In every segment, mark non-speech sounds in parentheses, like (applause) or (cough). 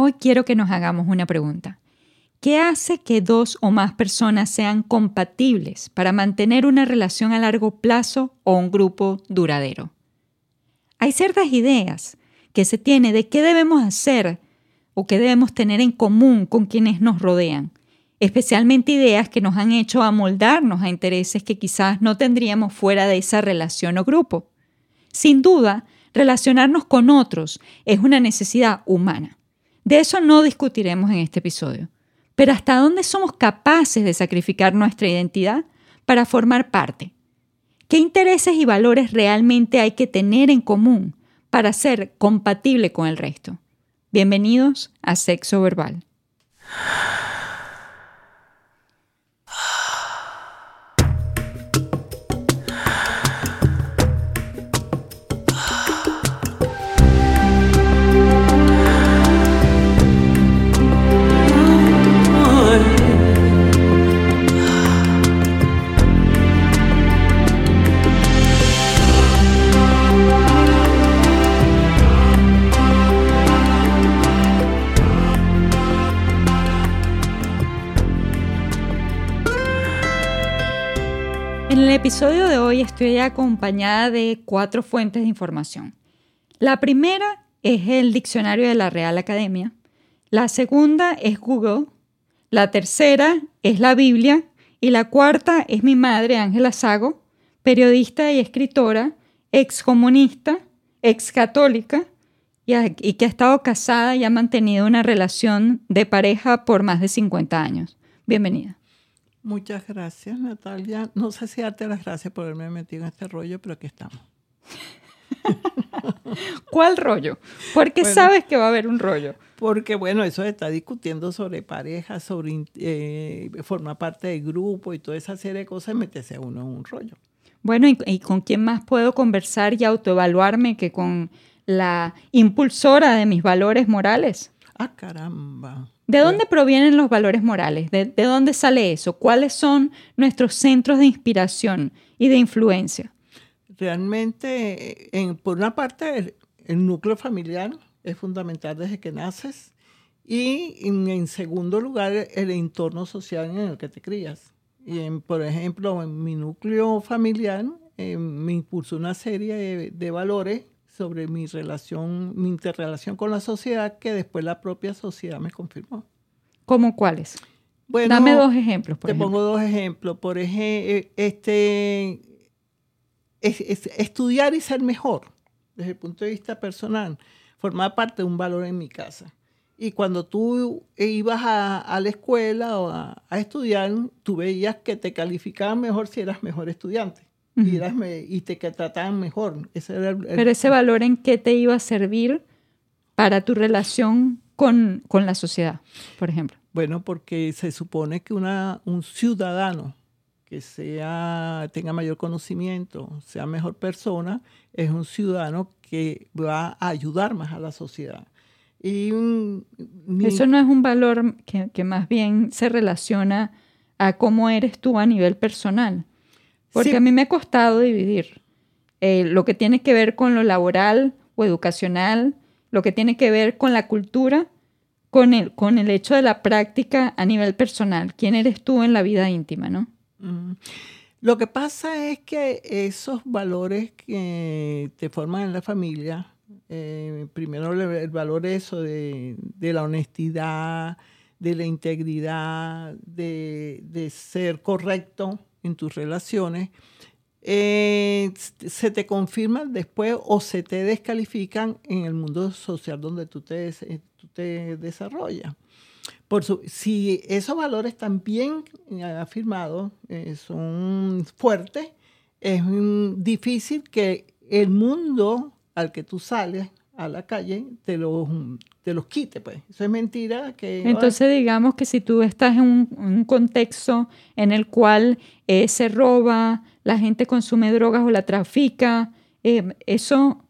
Hoy quiero que nos hagamos una pregunta. ¿Qué hace que dos o más personas sean compatibles para mantener una relación a largo plazo o un grupo duradero? Hay ciertas ideas que se tiene de qué debemos hacer o qué debemos tener en común con quienes nos rodean, especialmente ideas que nos han hecho amoldarnos a intereses que quizás no tendríamos fuera de esa relación o grupo. Sin duda, relacionarnos con otros es una necesidad humana. De eso no discutiremos en este episodio. Pero ¿hasta dónde somos capaces de sacrificar nuestra identidad para formar parte? ¿Qué intereses y valores realmente hay que tener en común para ser compatible con el resto? Bienvenidos a Sexo Verbal. Episodio de hoy estoy acompañada de cuatro fuentes de información. La primera es el diccionario de la Real Academia, la segunda es Google, la tercera es la Biblia y la cuarta es mi madre Ángela Sago, periodista y escritora, excomunista, excatólica y, y que ha estado casada y ha mantenido una relación de pareja por más de 50 años. Bienvenida. Muchas gracias, Natalia. No sé si darte las gracias por haberme metido en este rollo, pero aquí estamos. (laughs) ¿Cuál rollo? Porque sabes que va a haber un rollo. Porque, bueno, eso está discutiendo sobre pareja, sobre eh, formar parte del grupo y toda esa serie de cosas, meterse a uno en un rollo. Bueno, ¿y, ¿y con quién más puedo conversar y autoevaluarme que con la impulsora de mis valores morales? Ah, caramba. ¿De dónde provienen los valores morales? ¿De, dónde sale eso? ¿Cuáles son nuestros centros de inspiración y de influencia? Realmente, por una parte, el, núcleo familiar es fundamental desde que naces y en, segundo lugar, el entorno social en el que te crías. Y por ejemplo, en mi núcleo familiar eh, me impulsó una serie de valores sobre mi relación, mi interrelación con la sociedad que después la propia sociedad me confirmó. ¿Cómo cuáles? Bueno, Dame dos ejemplos. te pongo dos ejemplos. Por ejemplo, este, estudiar y ser mejor desde el punto de vista personal formaba parte de un valor en mi casa. Y cuando tú ibas a, la escuela o a, a, estudiar, tú veías que te calificaban mejor si eras mejor estudiante y, te que trataban mejor. Pero ese valor en qué te iba a servir para tu relación con, con, la sociedad, por ejemplo. Bueno, porque se supone que una, un ciudadano que sea, tenga mayor conocimiento, sea mejor persona, es un ciudadano que va a ayudar más a la sociedad. Y Eso no es un valor que, que, más bien se relaciona a cómo eres tú a nivel personal. Porque a mí me ha costado dividir eh, lo que tiene que ver con lo laboral o educacional, lo que tiene que ver con la cultura, con el, con el hecho de la práctica a nivel personal. ¿Quién eres tú en la vida íntima, no? Mm. Lo que pasa es que esos valores que te forman en la familia, eh, primero el, valor eso de, de, la honestidad, de la integridad, de, de ser correcto, en tus relaciones, eh, se te confirman después o se te descalifican en el mundo social donde tú te, te desarrollas. Por si esos valores están bien eh, afirmados, eh, son fuertes, es difícil que el mundo al que tú sales a la calle te los, te los quite, pues. Eso es mentira. Que, Entonces, digamos que si tú estás en un, contexto en el cual eh, se roba, la gente consume drogas o la trafica, eh, eso...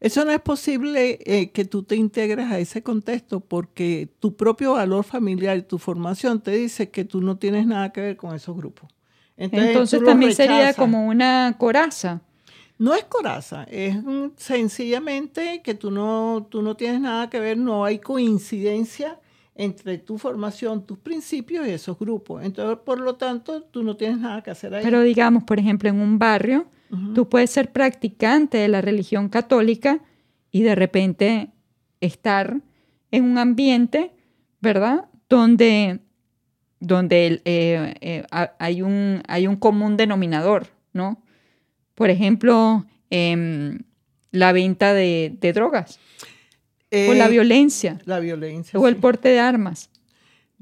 Eso no es posible eh, que tú te integres a ese contexto porque tu propio valor familiar y tu formación te dice que tú no tienes nada que ver con esos grupos. Entonces, también sería como una coraza. No es coraza, es sencillamente que tú no, tú no tienes nada que ver, no hay coincidencia entre tu formación, tus principios y esos grupos. Entonces, por lo tanto, tú no tienes nada que hacer ahí. Pero digamos, por ejemplo, en un barrio, tú puedes ser practicante de la religión católica y de repente estar en un ambiente, ¿verdad? Donde, donde eh, eh, hay, un, hay un común denominador, ¿no? Por ejemplo, em, la venta de, drogas. o la eh, violencia. La violencia. O el porte de armas.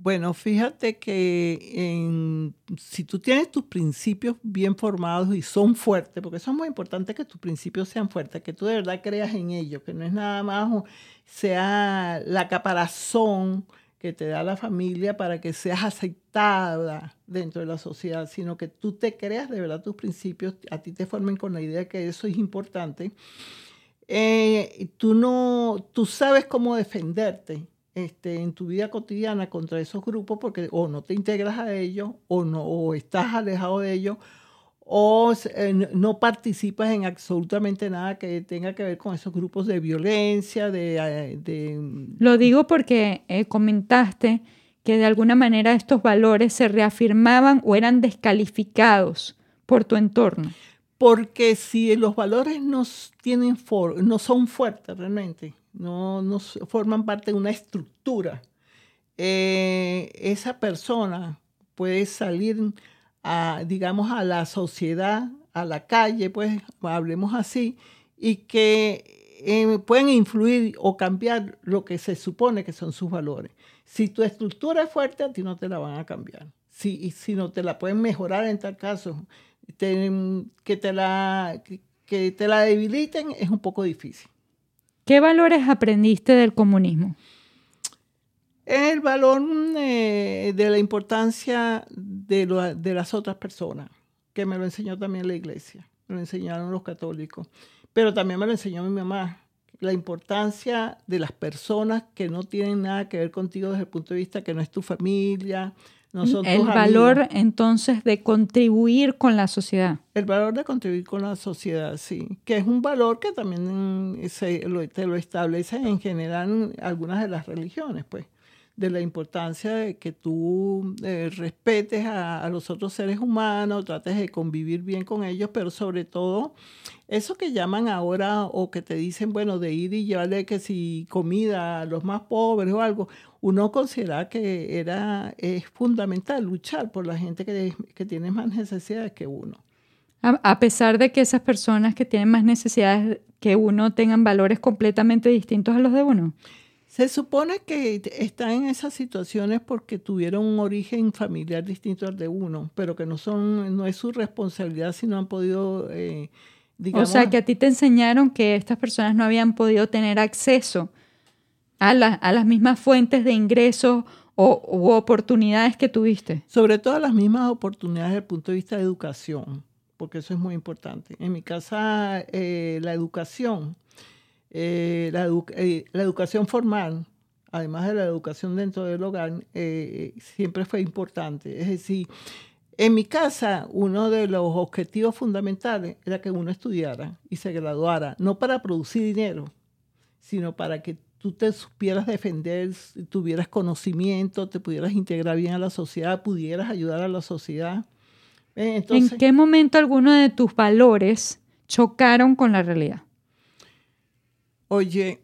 Bueno, fíjate que si tú tienes tus principios bien formados y son fuertes, porque eso es muy importante que tus principios sean fuertes, que tú de verdad creas en ellos, que no es nada más sea la caparazón que te da la familia para que seas aceptada dentro de la sociedad, sino que tú te creas de verdad tus principios, a ti te formen con la idea que eso es importante. Eh, tú no, tú sabes cómo defenderte este, en tu vida cotidiana contra esos grupos porque o no te integras a ellos o no o estás alejado de ellos o eh, no participas en absolutamente nada que tenga que ver con esos grupos de violencia, de... Eh, mm, Lo digo porque eh, comentaste que de alguna manera estos valores se reafirmaban o eran descalificados por tu entorno. Porque si los valores no, tienen no son fuertes realmente, no, no forman parte de una estructura, esa persona puede salir a, digamos, a la sociedad, a la calle, pues hablemos así, y que eh, pueden influir o cambiar lo que se supone que son sus valores. Si tu estructura es fuerte, a ti no te la van a cambiar. Si, si no te la pueden mejorar en tal caso, que, te la, que te la debiliten es un poco difícil. ¿Qué valores aprendiste del comunismo? El valor eh, de la importancia de, de, las otras personas, que me lo enseñó también la iglesia, me lo enseñaron los católicos, pero también me lo enseñó mi mamá, la importancia de las personas que no tienen nada que ver contigo desde el punto de vista que no es tu familia, no son El valor entonces de contribuir con la sociedad. El valor de contribuir con la sociedad, sí, que es un valor que también se, lo, te lo establecen en general algunas de las religiones, pues de la importancia de que tú eh, respetes a, los otros seres humanos, trates de convivir bien con ellos, pero sobre todo eso que llaman ahora o que te dicen, bueno, de ir y llevarle que si comida a los más pobres o algo, uno considera que era, es fundamental luchar por la gente que, que tiene más necesidades que uno. A pesar de que esas personas que tienen más necesidades que uno tengan valores completamente distintos a los de uno. Se supone que están en esas situaciones porque tuvieron un origen familiar distinto al de uno, pero que no son, no es su responsabilidad si no han podido, eh, digamos. O sea, que a ti te enseñaron que estas personas no habían podido tener acceso a, a las mismas fuentes de ingresos o u oportunidades que tuviste. Sobre todo las mismas oportunidades desde el punto de vista de educación, porque eso es muy importante. En mi casa, eh, la educación eh, eh, la, educación formal, además de la educación dentro del hogar, eh, siempre fue importante. Es decir, en mi casa, uno de los objetivos fundamentales era que uno estudiara y se graduara, no para producir dinero, sino para que tú te supieras defender, tuvieras conocimiento, te pudieras integrar bien a la sociedad, pudieras ayudar a la sociedad. ¿En qué momento alguno de tus valores chocaron con la realidad? Oye,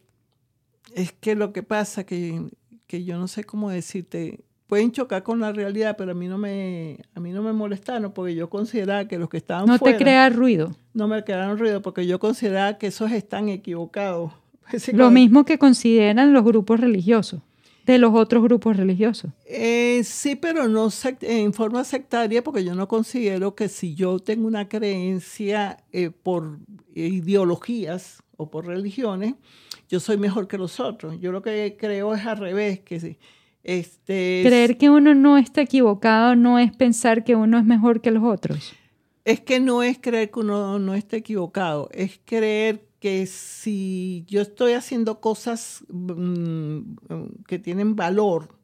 es que lo que pasa que, que yo no sé cómo decirte, pueden chocar con la realidad, pero a mí no me, a mí no me molestaron porque yo consideraba que los que estaban no fuera... No te crea ruido. No me crearon ruido porque yo consideraba que esos están equivocados. (laughs) Lo mismo que consideran los grupos religiosos, de los otros grupos religiosos. Eh, sí, pero no en forma sectaria porque yo no considero que si yo tengo una creencia eh, por ideologías, o por religiones, yo soy mejor que los otros. Yo lo que creo es al revés, que este, creer que uno no está equivocado no es pensar que uno es mejor que los otros. Es que no es creer que uno no esté equivocado, es creer que si yo estoy haciendo cosas mm, que tienen valor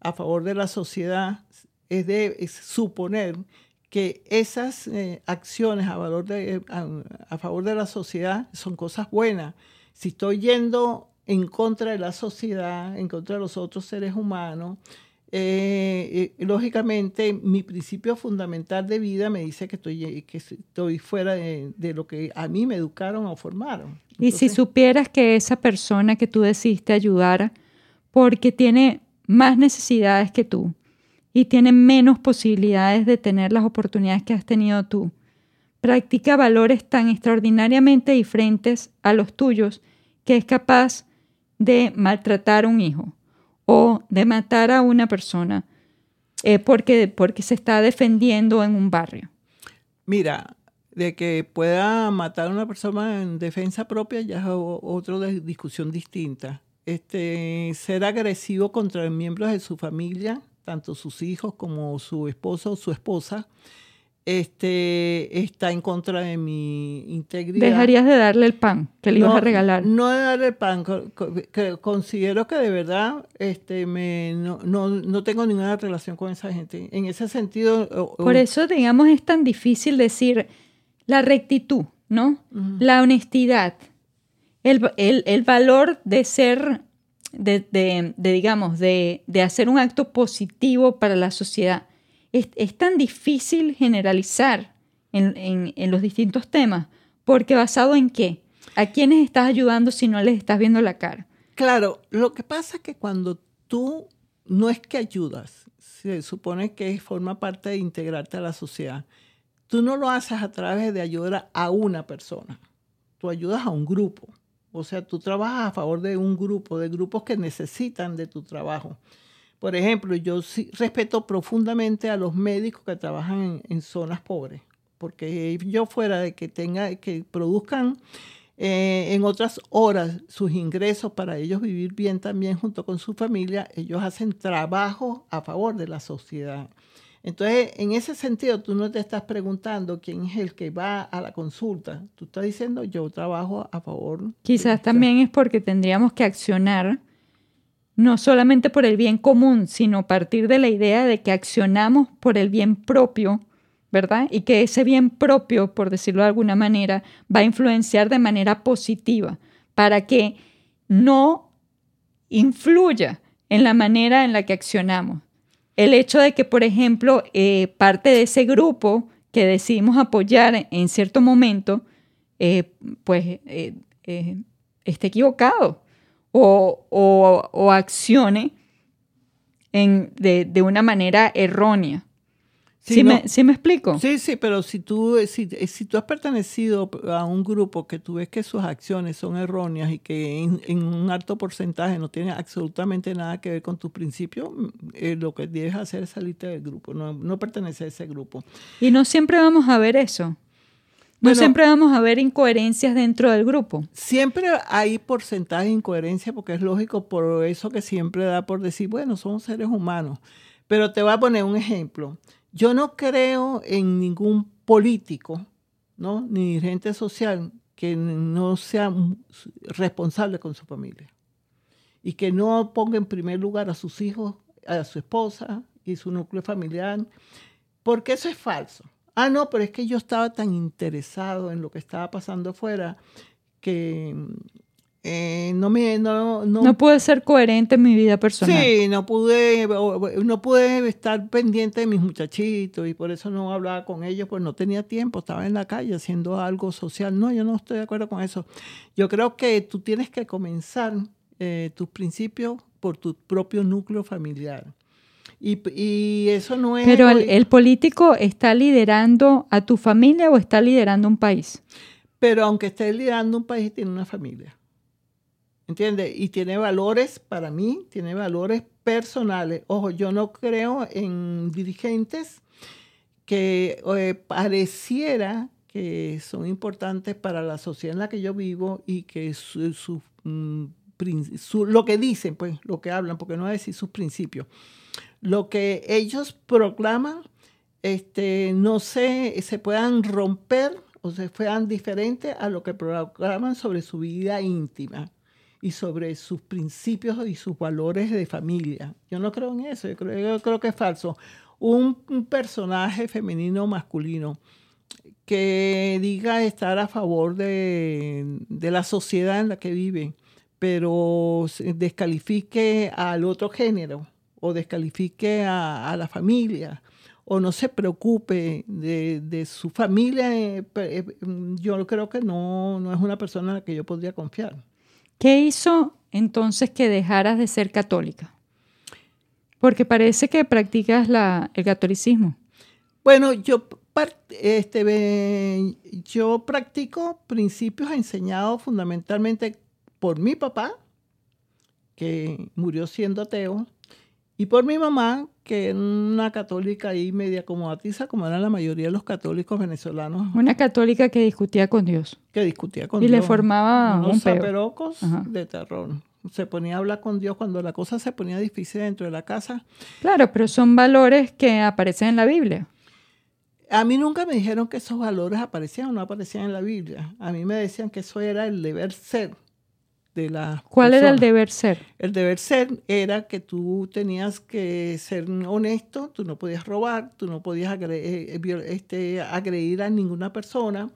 a favor de la sociedad, es de suponer que esas eh, acciones a, valor de, a, favor de la sociedad son cosas buenas. Si estoy yendo en contra de la sociedad, en contra de los otros seres humanos, eh, eh, lógicamente mi principio fundamental de vida me dice que estoy, que estoy fuera de, lo que a mí me educaron o formaron. y si supieras que esa persona que tú decidiste ayudar porque tiene más necesidades que tú y tiene menos posibilidades de tener las oportunidades que has tenido tú, practica valores tan extraordinariamente diferentes a los tuyos que es capaz de maltratar a un hijo o de matar a una persona eh, porque, porque se está defendiendo en un barrio. Mira, de que pueda matar a una persona en defensa propia ya es otra discusión distinta. Este, ser agresivo contra miembros de su familia, tanto sus hijos como su esposo o su esposa, este, está en contra de mi integridad. Dejarías de darle el pan que le ibas a regalar. No de darle el pan, que considero que de verdad este, me, no, no, no, tengo ninguna relación con esa gente. En ese sentido... Por eso, digamos, es tan difícil decir la rectitud, ¿no? La honestidad, el, el, el, valor de ser, de, de, digamos, de, de hacer un acto positivo para la sociedad es, tan difícil generalizar en, los distintos temas, porque basado en qué? ¿A quiénes estás ayudando si no les estás viendo la cara? Claro, lo que pasa es que cuando tú no es que ayudas, se supone que forma parte de integrarte a la sociedad, tú no lo haces a través de ayudar a una persona, tú ayudas a un grupo. O sea, tú trabajas a favor de un grupo, de grupos que necesitan de tu trabajo. Por ejemplo, yo sí respeto profundamente a los médicos que trabajan en, zonas pobres, porque yo fuera de que tenga, que produzcan eh, en otras horas sus ingresos para ellos vivir bien también junto con su familia, ellos hacen trabajo a favor de la sociedad. Entonces, en ese sentido, tú no te estás preguntando quién es el que va a la consulta. Tú estás diciendo, yo trabajo a favor. Quizás también es porque tendríamos que accionar no solamente por el bien común, sino partir de la idea de que accionamos por el bien propio, ¿verdad? Y que ese bien propio, por decirlo de alguna manera, va a influenciar de manera positiva para que no influya en la manera en la que accionamos. El hecho de que, por ejemplo, eh, parte de ese grupo que decidimos apoyar en cierto momento, eh, pues eh, esté equivocado o, o, accione de, una manera errónea. Sí, me, explico? Sí, sí, pero si tú, si, si, tú has pertenecido a un grupo que tú ves que sus acciones son erróneas y que en, un alto porcentaje no tiene absolutamente nada que ver con tus principios, eh, lo que debes hacer es salirte del grupo, no, no pertenecer a ese grupo. Y no siempre vamos a ver eso. No siempre vamos a ver incoherencias dentro del grupo. Siempre hay porcentaje de incoherencia porque es lógico por eso que siempre da por decir, bueno, somos seres humanos. Pero te voy a poner un ejemplo. Yo no creo en ningún político, ¿no? ni dirigente social que no sea responsable con su familia y que no ponga en primer lugar a sus hijos, a su esposa y su núcleo familiar, porque eso es falso. Ah, no, pero es que yo estaba tan interesado en lo que estaba pasando afuera que eh, no me no, no, pude ser coherente en mi vida personal. Sí, no pude no pude estar pendiente de mis muchachitos y por eso no hablaba con ellos, pues no tenía tiempo, estaba en la calle haciendo algo social. No, yo no estoy de acuerdo con eso. Yo creo que tú tienes que comenzar eh, tus principios por tu propio núcleo familiar. Y, eso no es... Pero el, político está liderando a tu familia o está liderando un país. Pero aunque esté liderando un país, tiene una familia. ¿Entiendes? Y tiene valores, para mí, tiene valores personales. Ojo, yo no creo en dirigentes que eh, pareciera que son importantes para la sociedad en la que yo vivo y que su, mm, lo que dicen, pues, lo que hablan, porque no a decir sus principios lo que ellos proclaman este, no se, se puedan romper o se puedan diferentes a lo que proclaman sobre su vida íntima y sobre sus principios y sus valores de familia. Yo no creo en eso, yo creo, yo creo que es falso. un, personaje femenino o masculino que diga estar a favor de, de la sociedad en la que vive, pero descalifique al otro género o descalifique a, a la familia o no se preocupe de, de su familia, eh, eh, yo creo que no, no es una persona en la que yo podría confiar. ¿Qué hizo entonces que dejaras de ser católica? Porque parece que practicas la, el catolicismo. Bueno, yo, este, yo practico principios enseñados fundamentalmente por mi papá, que murió siendo ateo, y por mi mamá, que es una católica y media como atiza, como eran la mayoría de los católicos venezolanos. Una católica que discutía con Dios. Que discutía con y Dios. Y le formaba unos un zaperocos de terror. Se ponía a hablar con Dios cuando la cosa se ponía difícil dentro de la casa. Claro, pero son valores que aparecen en la Biblia. A mí nunca me dijeron que esos valores aparecían o no aparecían en la Biblia. A mí me decían que eso era el deber ser de la ¿Cuál persona. era el deber ser? El deber ser era que tú tenías que ser honesto, tú no podías robar, tú no podías agredir, este, agredir a ninguna persona,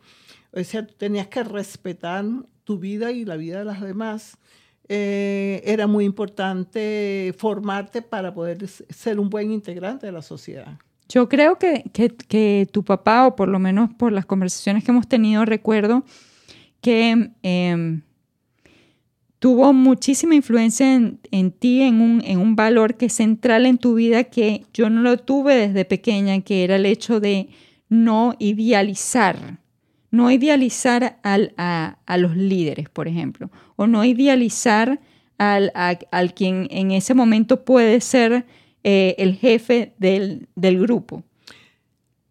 o sea, tú tenías que respetar tu vida y la vida de las demás. Eh, era muy importante formarte para poder ser un buen integrante de la sociedad. Yo creo que, que, que tu papá, o por lo menos por las conversaciones que hemos tenido, recuerdo que... Eh, tuvo muchísima influencia en, en ti, en un, en un, valor que es central en tu vida que yo no lo tuve desde pequeña, que era el hecho de no idealizar, no idealizar al, a, a, los líderes, por ejemplo, o no idealizar al, a, al quien en ese momento puede ser eh, el jefe del, del grupo.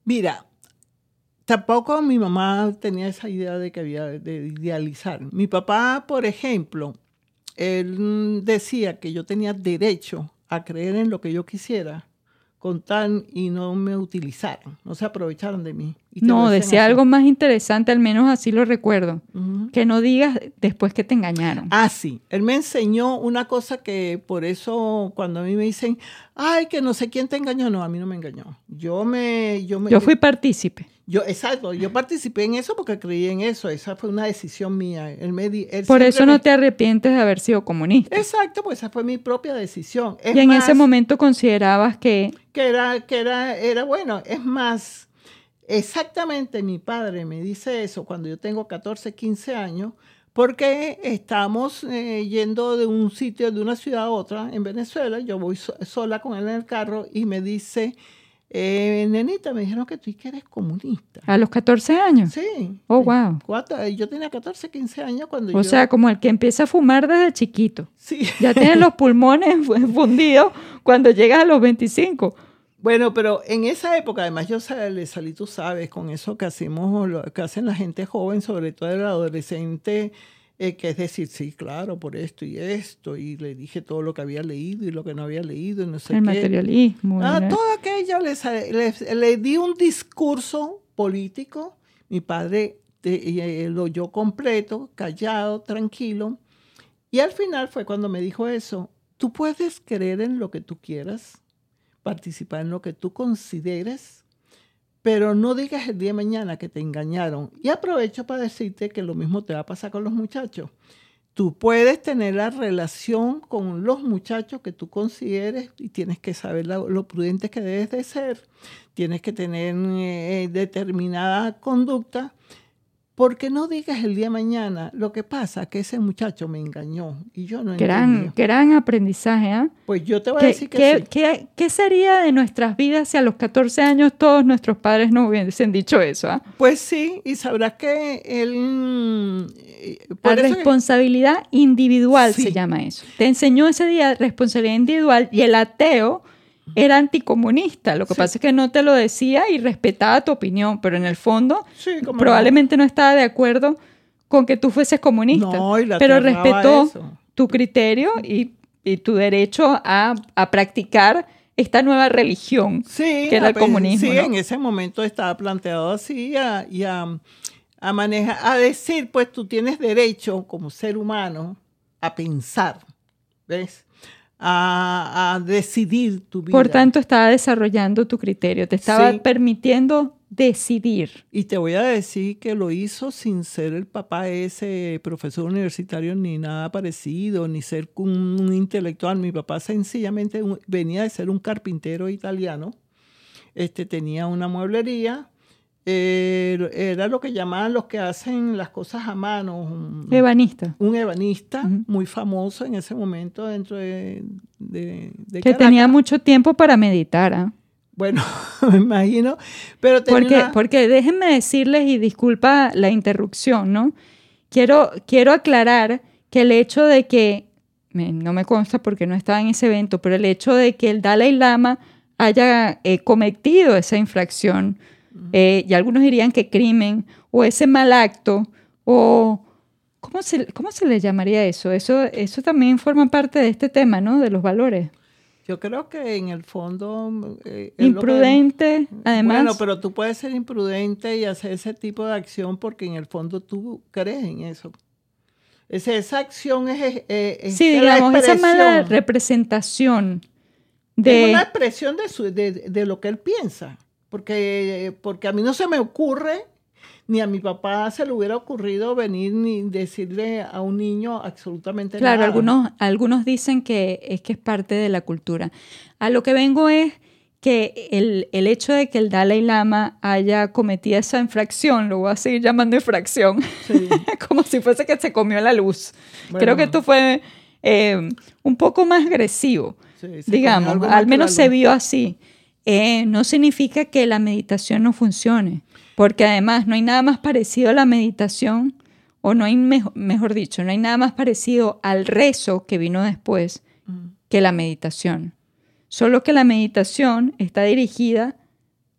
Mira, tampoco mi mamá tenía esa idea de que había de idealizar. Mi papá, por ejemplo, él decía que yo tenía derecho a creer en lo que yo quisiera con tal y no me utilizaron, no se aprovecharon de mí. no, decía así. algo más interesante, al menos así lo recuerdo, uh -huh. que no digas después que te engañaron. Ah, sí, él me enseñó una cosa que por eso cuando a mí me dicen, ay, que no sé quién te engañó, no, a mí no me engañó. Yo me... Yo, me, yo fui partícipe. Yo, exacto, yo participé en eso porque creí en eso, esa fue una decisión mía. Él me, él Por eso no te arrepientes de haber sido comunista. Exacto, pues esa fue mi propia decisión. Es y en más, ese momento considerabas que... Que, era, que era, era bueno, es más, exactamente mi padre me dice eso cuando yo tengo 14, 15 años, porque estamos eh, yendo de un sitio, de una ciudad a otra en Venezuela, yo voy so, sola con él en el carro y me dice... Eh, nenita, me dijeron que tú que eres comunista. ¿A los 14 años? Sí. Oh, wow. Cuatro, yo tenía 14, 15 años cuando o yo... O sea, como el que empieza a fumar desde chiquito. Sí. Ya tienes los pulmones (laughs) fundidos cuando llegas a los 25. Bueno, pero en esa época, además, yo le salí, tú sabes, con eso que hacemos, lo que hacen la gente joven, sobre todo el adolescente, eh, que es decir, sí, claro, por esto y esto, y le dije todo lo que había leído y lo que no había leído, y no sé el qué. materialismo. Ah, todo aquello, le, le, le, di un discurso político, mi padre te, lo oyó completo, callado, tranquilo, y al final fue cuando me dijo eso, tú puedes creer en lo que tú quieras, participar en lo que tú consideres, pero no digas el día de mañana que te engañaron. Y aprovecho para decirte que lo mismo te va a pasar con los muchachos. Tú puedes tener la relación con los muchachos que tú consideres y tienes que saber lo, lo prudente que debes de ser. Tienes que tener eh, determinada conducta. Porque no digas el día de mañana, lo que pasa es que ese muchacho me engañó y yo no gran, entendí. Gran aprendizaje, ¿eh? Pues yo te voy a decir que ¿qué, sí. ¿qué, ¿Qué sería de nuestras vidas si a los 14 años todos nuestros padres no hubiesen dicho eso? ¿eh? Pues sí, y sabrás que él... La responsabilidad que... individual sí. se llama eso. Te enseñó ese día responsabilidad individual y el ateo era anticomunista. Lo que sí. pasa es que no te lo decía y respetaba tu opinión, pero en el fondo sí, probablemente no. no. estaba de acuerdo con que tú fueses comunista. No, y la pero respetó eso. tu criterio y, y tu derecho a, a, practicar esta nueva religión sí, que era el comunismo. Sí, ¿no? en ese momento estaba planteado así a, y a, a manejar, a decir, pues tú tienes derecho como ser humano a pensar, ¿ves? A, decidir tu vida. Por tanto, estaba desarrollando tu criterio, te estaba permitiendo decidir. Y te voy a decir que lo hizo sin ser el papá ese profesor universitario ni nada parecido, ni ser un, intelectual. Mi papá sencillamente venía de ser un carpintero italiano. Este, tenía una mueblería eh, era lo que llamaban los que hacen las cosas a mano. Un, ebanista. Un ebanista muy famoso en ese momento dentro de... que tenía mucho tiempo para meditar. ¿ah? Bueno, (laughs) me imagino, pero porque, porque déjenme decirles, y disculpa la interrupción, ¿no? Quiero, quiero aclarar que el hecho de que, no me consta porque no estaba en ese evento, pero el hecho de que el Dalai Lama haya eh, cometido esa infracción eh, y algunos dirían que crimen, o ese mal acto, o ¿cómo se, cómo se le llamaría eso? eso? Eso también forma parte de este tema, ¿no? De los valores. Yo creo que en el fondo... Eh, imprudente, además. Bueno, pero tú puedes ser imprudente y hacer ese tipo de acción porque en el fondo tú crees en eso. esa acción es, es, sí, digamos, esa mala representación de... Es una expresión de, de, de lo que él piensa porque, porque a mí no se me ocurre, ni a mi papá se le hubiera ocurrido venir ni decirle a un niño absolutamente nada. Claro, algunos, algunos dicen que es que es parte de la cultura. A lo que vengo es que el, el, hecho de que el Dalai Lama haya cometido esa infracción, lo voy a seguir llamando infracción, (laughs) como si fuese que se comió la luz. Creo que esto fue eh, un poco más agresivo, digamos, al menos se vio así. Eh, no significa que la meditación no funcione, porque además no hay nada más parecido a la meditación, o no hay, mejor, dicho, no hay nada más parecido al rezo que vino después mm. que la meditación. Solo que la meditación está dirigida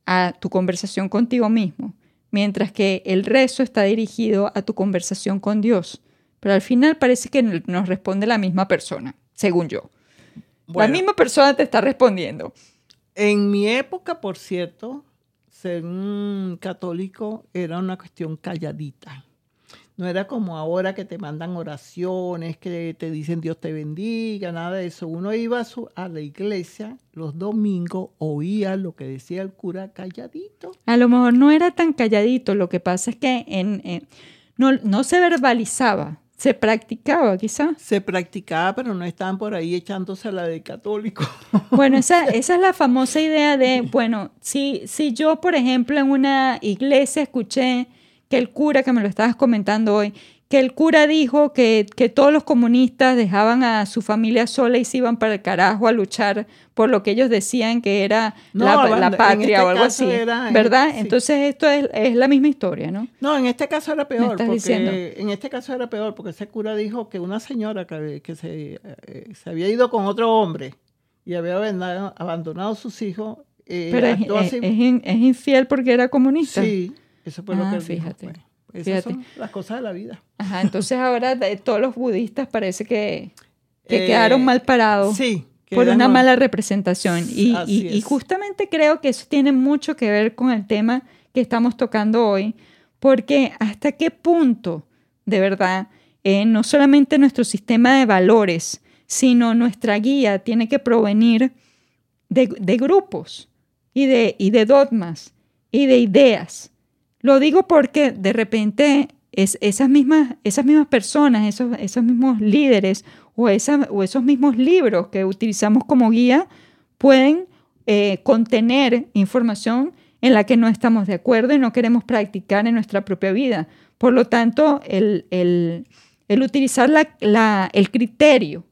a tu conversación contigo mismo, mientras que el rezo está dirigido a tu conversación con Dios. Pero al final parece que nos responde la misma persona, según yo. La misma persona te está respondiendo. En mi época, por cierto, ser un católico era una cuestión calladita. No era como ahora que te mandan oraciones, que te dicen Dios te bendiga, nada de eso. Uno iba a, la iglesia los domingos, oía lo que decía el cura calladito. A lo mejor no era tan calladito, lo que pasa es que no se verbalizaba. Se practicaba, quizá. Se practicaba, pero no estaban por ahí echándose la de católico. (laughs) Bueno, esa, esa es la famosa idea de, bueno, si, si yo, por ejemplo, en una iglesia escuché que el cura, que me lo estabas comentando hoy, que el cura dijo que, que, todos los comunistas dejaban a su familia sola y se iban para el carajo a luchar por lo que ellos decían que era la, patria este o algo así. ¿Verdad? Entonces esto es, es, la misma historia, ¿no? No, en este caso era peor. porque, En este caso era peor porque ese cura dijo que una señora que, que se, eh, se, había ido con otro hombre y había abandonado a sus hijos. Eh, Pero es, es, infiel porque era comunista. Sí, eso fue lo ah, que fíjate. Dijo, pues. Esas son las cosas de la vida. Ajá, entonces ahora de todos los budistas parece que, que quedaron eh, mal parados sí, por una mala representación. Y, y, justamente creo que eso tiene mucho que ver con el tema que estamos tocando hoy, porque hasta qué punto, de verdad, eh, no solamente nuestro sistema de valores, sino nuestra guía tiene que provenir de, de grupos y de, y de dogmas y de ideas lo digo porque de repente es, esas, mismas, esas mismas personas, esos, esos mismos líderes o, o esos mismos libros que utilizamos como guía pueden eh, contener información en la que no estamos de acuerdo y no queremos practicar en nuestra propia vida. Por lo tanto, el, utilizar la, el criterio,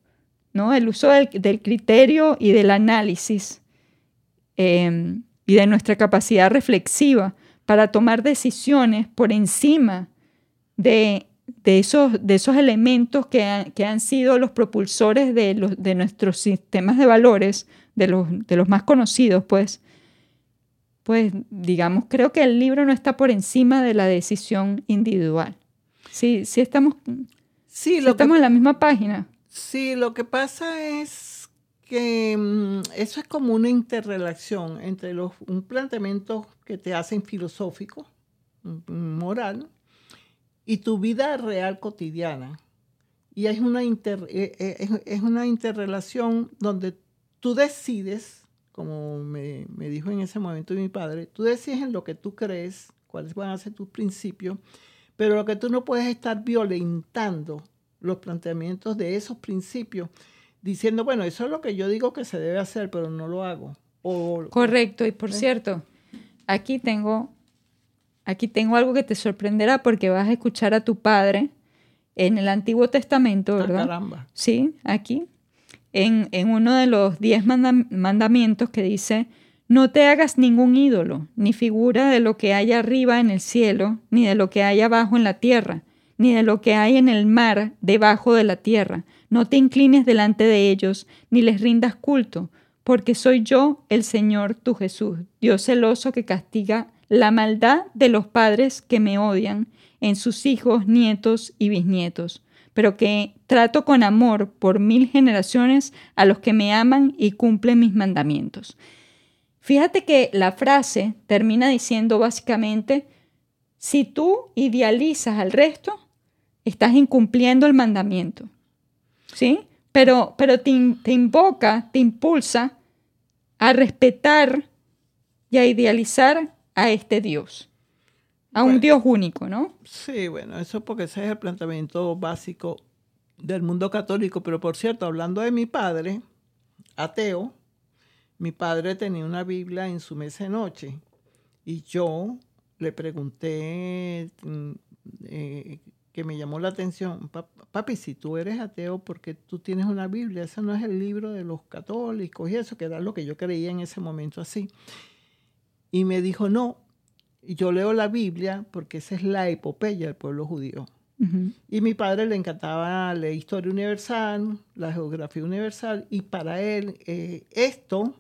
¿no? el uso del, criterio y del análisis eh, y de nuestra capacidad reflexiva para tomar decisiones por encima de, esos, de esos elementos que, han sido los propulsores de, los, de nuestros sistemas de valores, de los, de los más conocidos, pues, pues digamos, creo que el libro no está por encima de la decisión individual. Sí, sí estamos, sí, estamos en la misma página. Sí, lo que pasa es que mm, eso es como una interrelación entre los, un planteamiento que te hacen filosófico, mm, moral, y tu vida real cotidiana. y es una, inter, eh, eh, es, una interrelación donde tú decides, como me, me, dijo en ese momento mi padre, tú decides en lo que tú crees, cuáles van a ser tus principios, pero lo que tú no puedes estar violentando los planteamientos de esos principios, diciendo, bueno, eso es lo que yo digo que se debe hacer, pero no lo hago. Correcto, y por ¿eh? cierto, aquí tengo, aquí tengo algo que te sorprenderá porque vas a escuchar a tu padre en el Antiguo Testamento, ah, ¿verdad? caramba. Sí, aquí, en, uno de los diez mandamientos que dice, no te hagas ningún ídolo, ni figura de lo que hay arriba en el cielo, ni de lo que hay abajo en la tierra, ni de lo que hay en el mar debajo de la tierra. No te inclines delante de ellos, ni les rindas culto, porque soy yo el Señor tu Jesús, Dios celoso que castiga la maldad de los padres que me odian en sus hijos, nietos y bisnietos, pero que trato con amor por mil generaciones a los que me aman y cumplen mis mandamientos. Fíjate que la frase termina diciendo básicamente, si tú idealizas al resto, estás incumpliendo el mandamiento. ¿Sí? Pero, pero te, te invoca, te impulsa a respetar y a idealizar a este Dios a un Dios único, ¿no? Sí, bueno, eso porque ese es el planteamiento básico del mundo católico. Pero por cierto, hablando de mi padre, ateo, mi padre tenía una Biblia en su mesa de noche y yo le pregunté, mm, eh, que me llamó la atención, papi, si tú eres ateo, porque tú tienes una Biblia? Ese no es el libro de los católicos y eso, que era lo que yo creía en ese momento así. Y me dijo, no, yo leo la Biblia porque esa es la epopeya del pueblo judío. Y mi padre le encantaba la historia universal, la geografía universal, y para él eh, esto,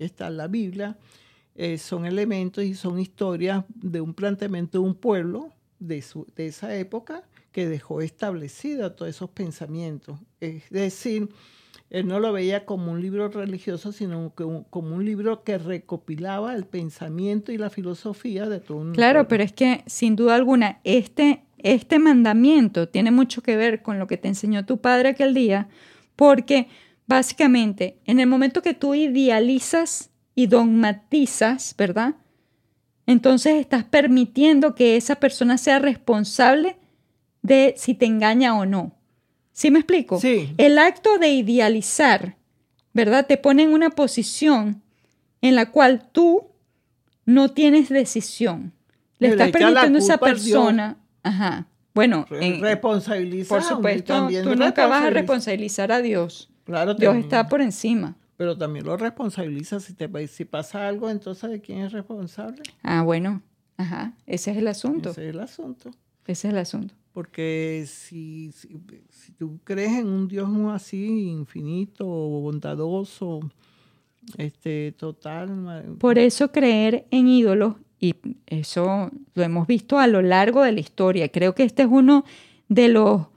está la Biblia, eh, son elementos y son historias de un planteamiento de un pueblo de, su, de esa época que dejó establecida todos esos pensamientos. Es decir, él no lo veía como un libro religioso, sino como un libro que recopilaba el pensamiento y la filosofía de todo un Claro, pero es que sin duda alguna este, este mandamiento tiene mucho que ver con lo que te enseñó tu padre aquel día, porque básicamente en el momento que tú idealizas y dogmatizas, ¿verdad? Entonces estás permitiendo que esa persona sea responsable de si te engaña o no. ¿Sí me explico? Sí. El acto de idealizar, ¿verdad? Te pone en una posición en la cual tú no tienes decisión. Le, estás permitiendo a esa persona, ajá. Bueno, responsabilizar. Por supuesto, tú nunca vas a responsabilizar a Dios. Claro, Dios está por encima. Pero también lo responsabiliza si te si pasa algo, entonces ¿de quién es responsable? Ah, bueno, ajá, ese es el asunto. Ese es el asunto. Ese es el asunto. Porque si, si, tú crees en un Dios así, infinito, bondadoso, este, total. Por eso creer en ídolos, y eso lo hemos visto a lo largo de la historia, creo que este es uno de los,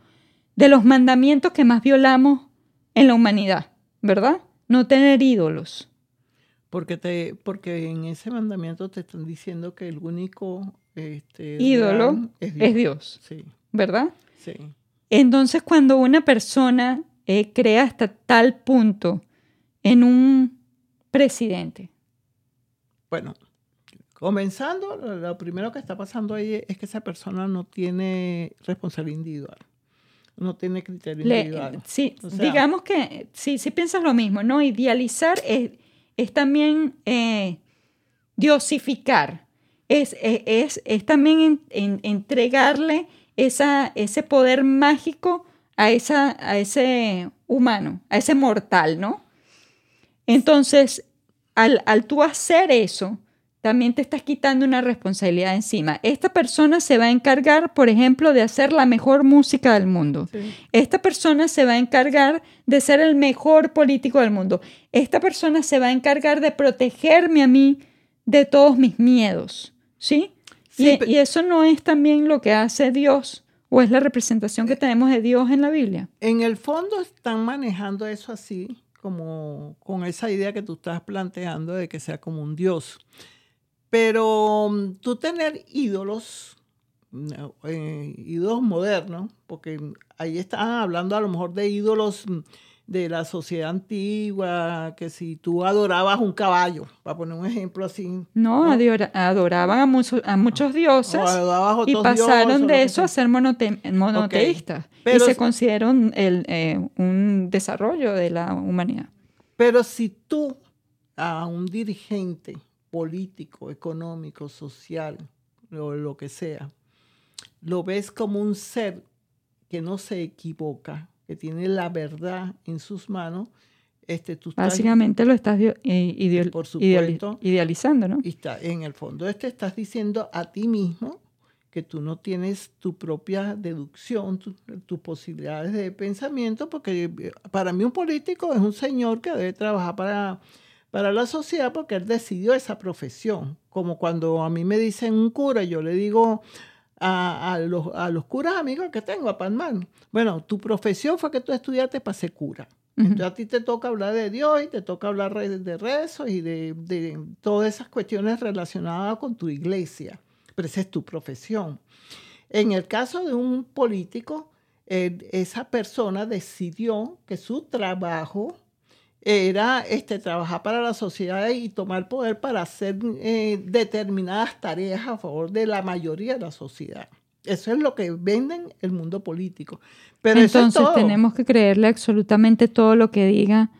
de los mandamientos que más violamos en la humanidad, ¿verdad? No tener ídolos. Porque, te, porque en ese mandamiento te están diciendo que el único este, ídolo es Dios. Sí. ¿Verdad? Sí. Entonces, cuando una persona eh, crea hasta tal punto en un presidente. Bueno, comenzando, lo primero que está pasando ahí es que esa persona no tiene responsabilidad individual. No tiene criterio individual. Sí, digamos que sí, sí piensas lo mismo, ¿no? Idealizar es, es también eh, diosificar, es, es, es, también entregarle esa, ese poder mágico a, esa, a ese humano, a ese mortal, ¿no? Entonces, al, al tú hacer eso, también te estás quitando una responsabilidad encima. Esta persona se va a encargar, por ejemplo, de hacer la mejor música del mundo. Esta persona se va a encargar de ser el mejor político del mundo. Esta persona se va a encargar de protegerme a mí de todos mis miedos. ¿Sí? Y, eso no es también lo que hace Dios o es la representación que tenemos de Dios en la Biblia. En el fondo están manejando eso así, como con esa idea que tú estás planteando de que sea como un Dios. Pero mm, tú tener ídolos eh, ídolos modernos, porque ahí están hablando a lo mejor de ídolos de la sociedad antigua, que si tú adorabas un caballo, para poner un ejemplo así. No, adoraban a, muchos, a muchos dioses y pasaron de eso a ser monoteístas. y se considera un, eh, un desarrollo de la humanidad. Pero si tú a un dirigente político, económico, social, o lo que sea, lo ves como un ser que no se equivoca, que tiene la verdad en sus manos, este, tú Básicamente lo estás eh, por supuesto, idealizando, ¿no? Y está, en el fondo este estás diciendo a ti mismo que tú no tienes tu propia deducción, tus posibilidades de pensamiento, porque eh, para mí un político es un señor que debe trabajar para, para la sociedad porque él decidió esa profesión. Como cuando a mí me dicen un cura, yo le digo, a, los, a los curas amigos que tengo, a Panman. Bueno, tu profesión fue que tú estudiaste para ser cura. Entonces a ti te toca hablar de Dios y te toca hablar de rezos y de, de, todas esas cuestiones relacionadas con tu iglesia. Pero esa es tu profesión. En el caso de un político, esa persona decidió que su trabajo era este, trabajar para la sociedad y tomar poder para hacer eh, determinadas tareas a favor de la mayoría de la sociedad. Eso es lo que venden el mundo político. Pero Entonces tenemos que creerle absolutamente todo lo que diga.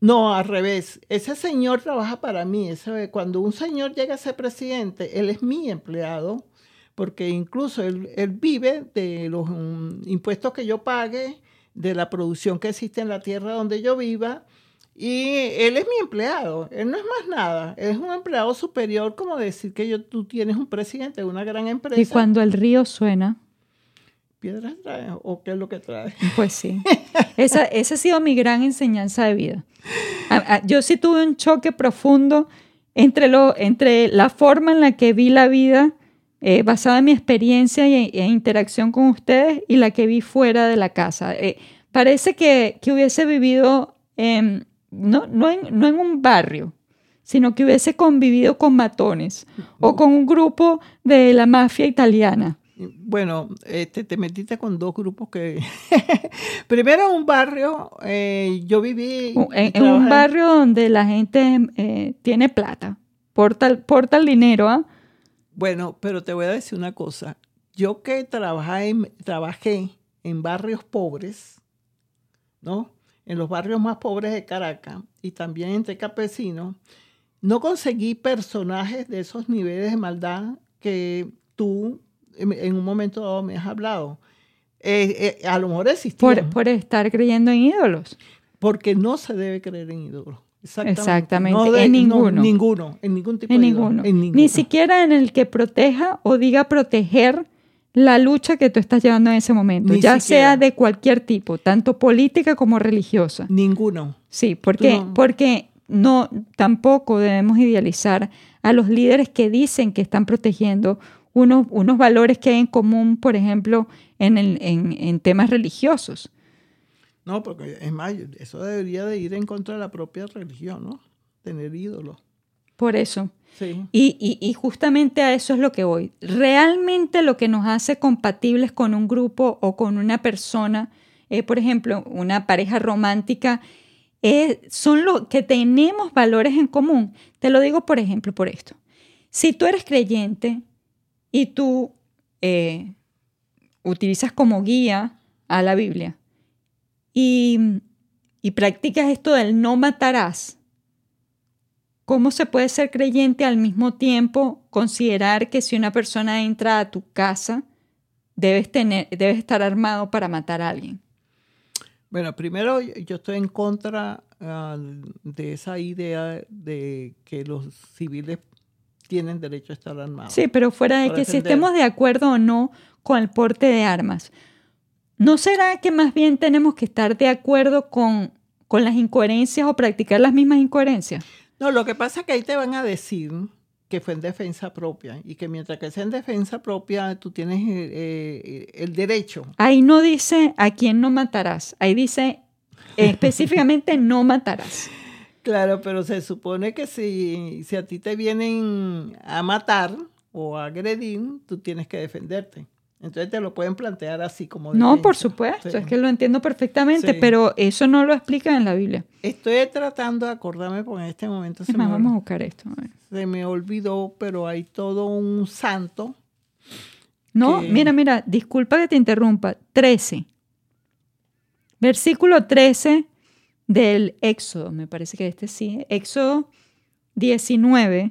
No, al revés. Ese señor trabaja para mí. cuando un señor llega a ser presidente, él es mi empleado, porque incluso él, vive de los mm, impuestos que yo pague, de la producción que existe en la tierra donde yo viva, y él es mi empleado, él no es más nada, es un empleado superior como decir que yo, tú tienes un presidente de una gran empresa. Y cuando el río suena. ¿Piedras trae o qué es lo que trae? (laughs) Pues sí. Esa, esa ha sido mi gran enseñanza de vida. Yo sí tuve un choque profundo entre, lo, entre la forma en la que vi la vida eh, basada en mi experiencia e, interacción con ustedes y la que vi fuera de la casa. Eh, parece que, que hubiese vivido no, no, en, no en un barrio, sino que hubiese convivido con matones o con un grupo de la mafia italiana. Bueno, este, te metiste con dos grupos que... (laughs) Primero un barrio, eh, yo viví... En, un barrio donde la gente eh, tiene plata, porta, porta el dinero. ¿ah? Bueno, pero te voy a decir una cosa. Yo que trabajé trabajé en barrios pobres, ¿no? En los barrios más pobres de Caracas y también entre campesinos, no conseguí personajes de esos niveles de maldad que tú en un momento dado me has hablado. Eh, eh, a lo mejor existían. Por, por, estar creyendo en ídolos. Porque no se debe creer en ídolos. Exactamente. en ninguno. ninguno. En ningún tipo en de ninguno. En ninguno. Ni siquiera en el que proteja o diga proteger la lucha que tú estás llevando en ese momento, ya sea de cualquier tipo, tanto política como religiosa. Ninguno. Sí, porque, porque no, tampoco debemos idealizar a los líderes que dicen que están protegiendo unos, unos valores que hay en común, por ejemplo, en, el, en, en temas religiosos. No, porque es más, eso debería de ir en contra de la propia religión, ¿no? Tener ídolos. Por eso. Y, justamente a eso es lo que voy. Realmente lo que nos hace compatibles con un grupo o con una persona, eh, por ejemplo, una pareja romántica, eh, son lo que tenemos valores en común. Te lo digo, por ejemplo, por esto. Si tú eres creyente y tú eh, utilizas como guía a la Biblia y, y practicas esto del no matarás, ¿Cómo se puede ser creyente al mismo tiempo considerar que si una persona entra a tu casa, debes, tener, debes estar armado para matar a alguien? Bueno, primero yo estoy en contra ah, de esa idea de que los civiles tienen derecho a estar armados. Sí, pero fuera de que si estemos de acuerdo o no con el porte de armas, ¿no será que más bien tenemos que estar de acuerdo con, con las incoherencias o practicar las mismas incoherencias? No, lo que pasa es que ahí te van a decir que fue en defensa propia y que mientras que sea en defensa propia tú tienes eh, eh, el derecho. Ahí no dice a quién no matarás, ahí dice específicamente no matarás. (laughs) Claro, pero se supone que si, si a ti te vienen a matar o a agredir, tú tienes que defenderte. Entonces te lo pueden plantear así como... No, por supuesto, Sí. es que lo entiendo perfectamente, Sí. pero eso no lo explica en la Biblia. Estoy tratando de acordarme porque en este momento se Es me, más, vamos a buscar esto. a ver. se me olvidó, pero hay todo un santo. No, que- mira, mira, disculpa que te interrumpa. 13. Versículo 13 del Éxodo, me parece que este sí. Éxodo 19,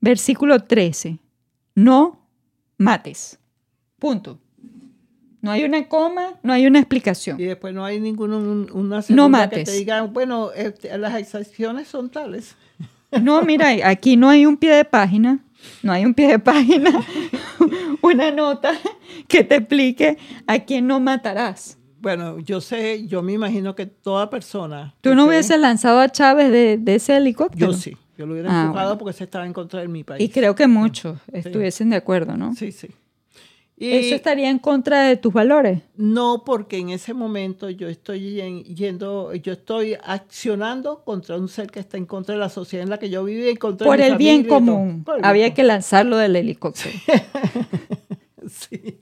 versículo 13. No mates. Punto. No hay una coma, no hay una explicación. Y después no hay ninguna un- una segunda que mates. te diga, bueno, este, las excepciones son tales. No, mira, (laughs) aquí no hay un pie de página, no hay un pie de página, (laughs) una nota que te explique a quién no matarás. Bueno, yo sé, yo me imagino que toda persona... ¿Tú no que- hubieses lanzado a Chávez de, de ese helicóptero? Yo sí, yo lo hubiera Ah, empujado bueno. porque se estaba en contra de mi país. Y creo que muchos estuviesen de acuerdo, ¿no? Sí, sí. Y Eso estaría en contra de tus valores. no porque en ese momento yo estoy yen- yendo, yo estoy accionando contra un ser que está en contra de la sociedad en la que yo vivo y contra Por el bien común. El Había bien que lanzarlo del helicóptero. (laughs) Sí.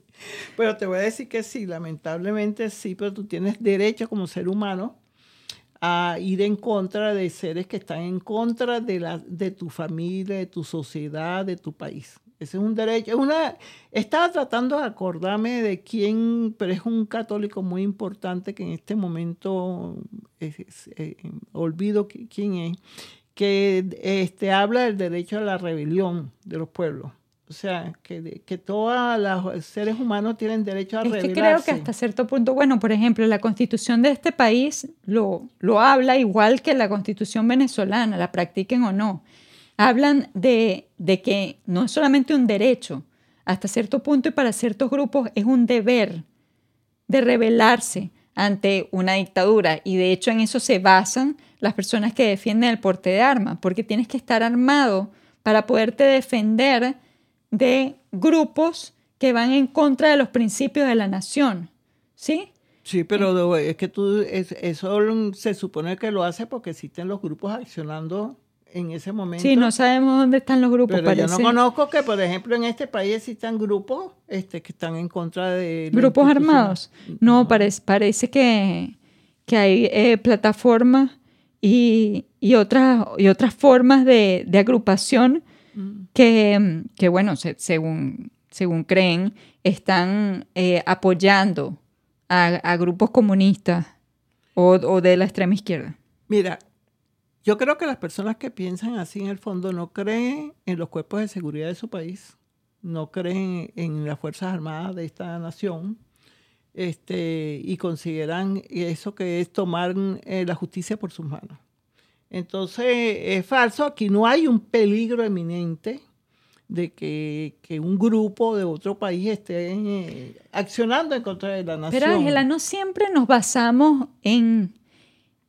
Pero te voy a decir que sí, lamentablemente sí, pero tú tienes derecho como ser humano a ir en contra de seres que están en contra de, la, de tu familia, de tu sociedad, de tu país. Ese es un derecho. Es una, estaba tratando de acordarme de quién, pero es un católico muy importante que en este momento es- es, eh, olvido qui- quién es, que este, habla del derecho a la rebelión de los pueblos. O sea, que, que todos los seres humanos tienen derecho a Es que rebelarse. creo que hasta cierto punto, bueno, por ejemplo, la constitución de este país lo, lo habla igual que la constitución venezolana, la practiquen o no. Hablan de, de que no es solamente un derecho, hasta cierto punto y para ciertos grupos es un deber de rebelarse ante una dictadura. Y de hecho en eso se basan las personas que defienden el porte de armas, porque tienes que estar armado para poderte defender de grupos que van en contra de los principios de la nación. ¿Sí? Sí, pero es que tú, es- eso se supone que lo hace porque existen los grupos accionando en ese momento. Sí, no sabemos dónde están los grupos. Pero yo no parece. conozco que, por ejemplo, en este país existan grupos este, que están en contra de... ¿Grupos armados? No, parece, parece que, que hay eh, plataformas y, y, otras, y otras formas de, de agrupación Mm. que, que, bueno, se- según, según creen, están eh, apoyando a, a grupos comunistas o, o de la extrema izquierda. Mira, yo creo que las personas que piensan así en el fondo no creen en los cuerpos de seguridad de su país, no creen en las Fuerzas Armadas de esta nación este, y consideran eso que es tomar eh, la justicia por sus manos. Entonces, es falso, aquí no hay un peligro eminente de que, que un grupo de otro país esté eh, accionando en contra de la nación. Pero Ángela, no siempre nos basamos en,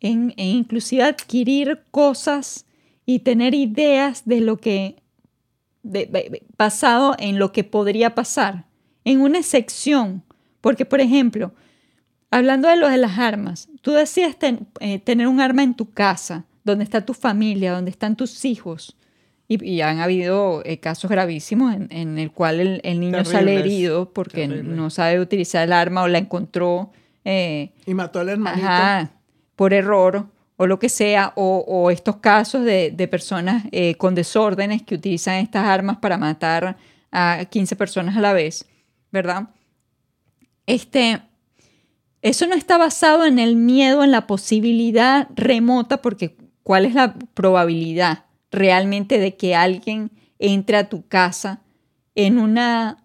en, en inclusive adquirir cosas y tener ideas de lo que, de- de- basado en lo que podría pasar, en una sección. Porque, por ejemplo, hablando de lo de las armas, tú decides ten- eh, tener un arma en tu casa, donde está tu familia, donde están tus hijos. Y, y han habido eh, casos gravísimos en, en el cual el, el niño sale Terribles, herido porque terribles. no sabe utilizar el arma o la encontró eh, Y mató al hermanito. ajá, por error o lo que sea, o, estos casos de, de personas eh, con desórdenes que utilizan estas armas para matar a 15 personas a la vez, ¿verdad? Este, eso no está basado en el miedo, en la posibilidad remota, porque ¿cuál es la probabilidad realmente de que alguien entre a tu casa en una,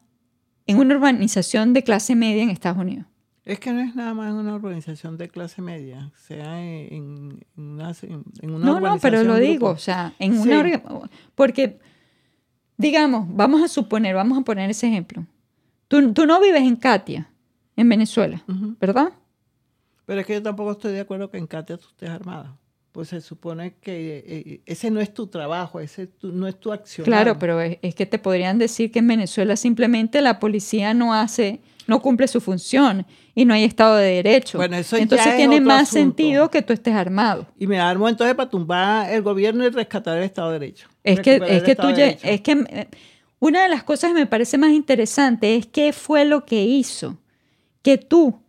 en una urbanización de clase media en Estados Unidos? Es que no es nada más una organización de clase media, sea en, en una, en una No, no, pero lo grupo. digo, o sea, en Sí. una porque digamos, vamos a suponer, vamos a poner ese ejemplo. Tú, tú no vives en Katia, en Venezuela. ¿verdad? Pero es que yo tampoco estoy de acuerdo que en Katia tú estés armada. Pues se supone que eh, ese no es tu trabajo, ese tu- no es tu acción. Claro, pero es, es que te podrían decir que en Venezuela simplemente la policía no hace, no cumple su función y no hay Estado de Derecho. Bueno, eso ya Entonces es tiene otro más asunto. sentido que tú estés armado. Y me armo entonces para tumbar el gobierno y rescatar el Estado de Derecho. Es que, es que tú es que una de las cosas que me parece más interesante es qué fue lo que hizo que tú,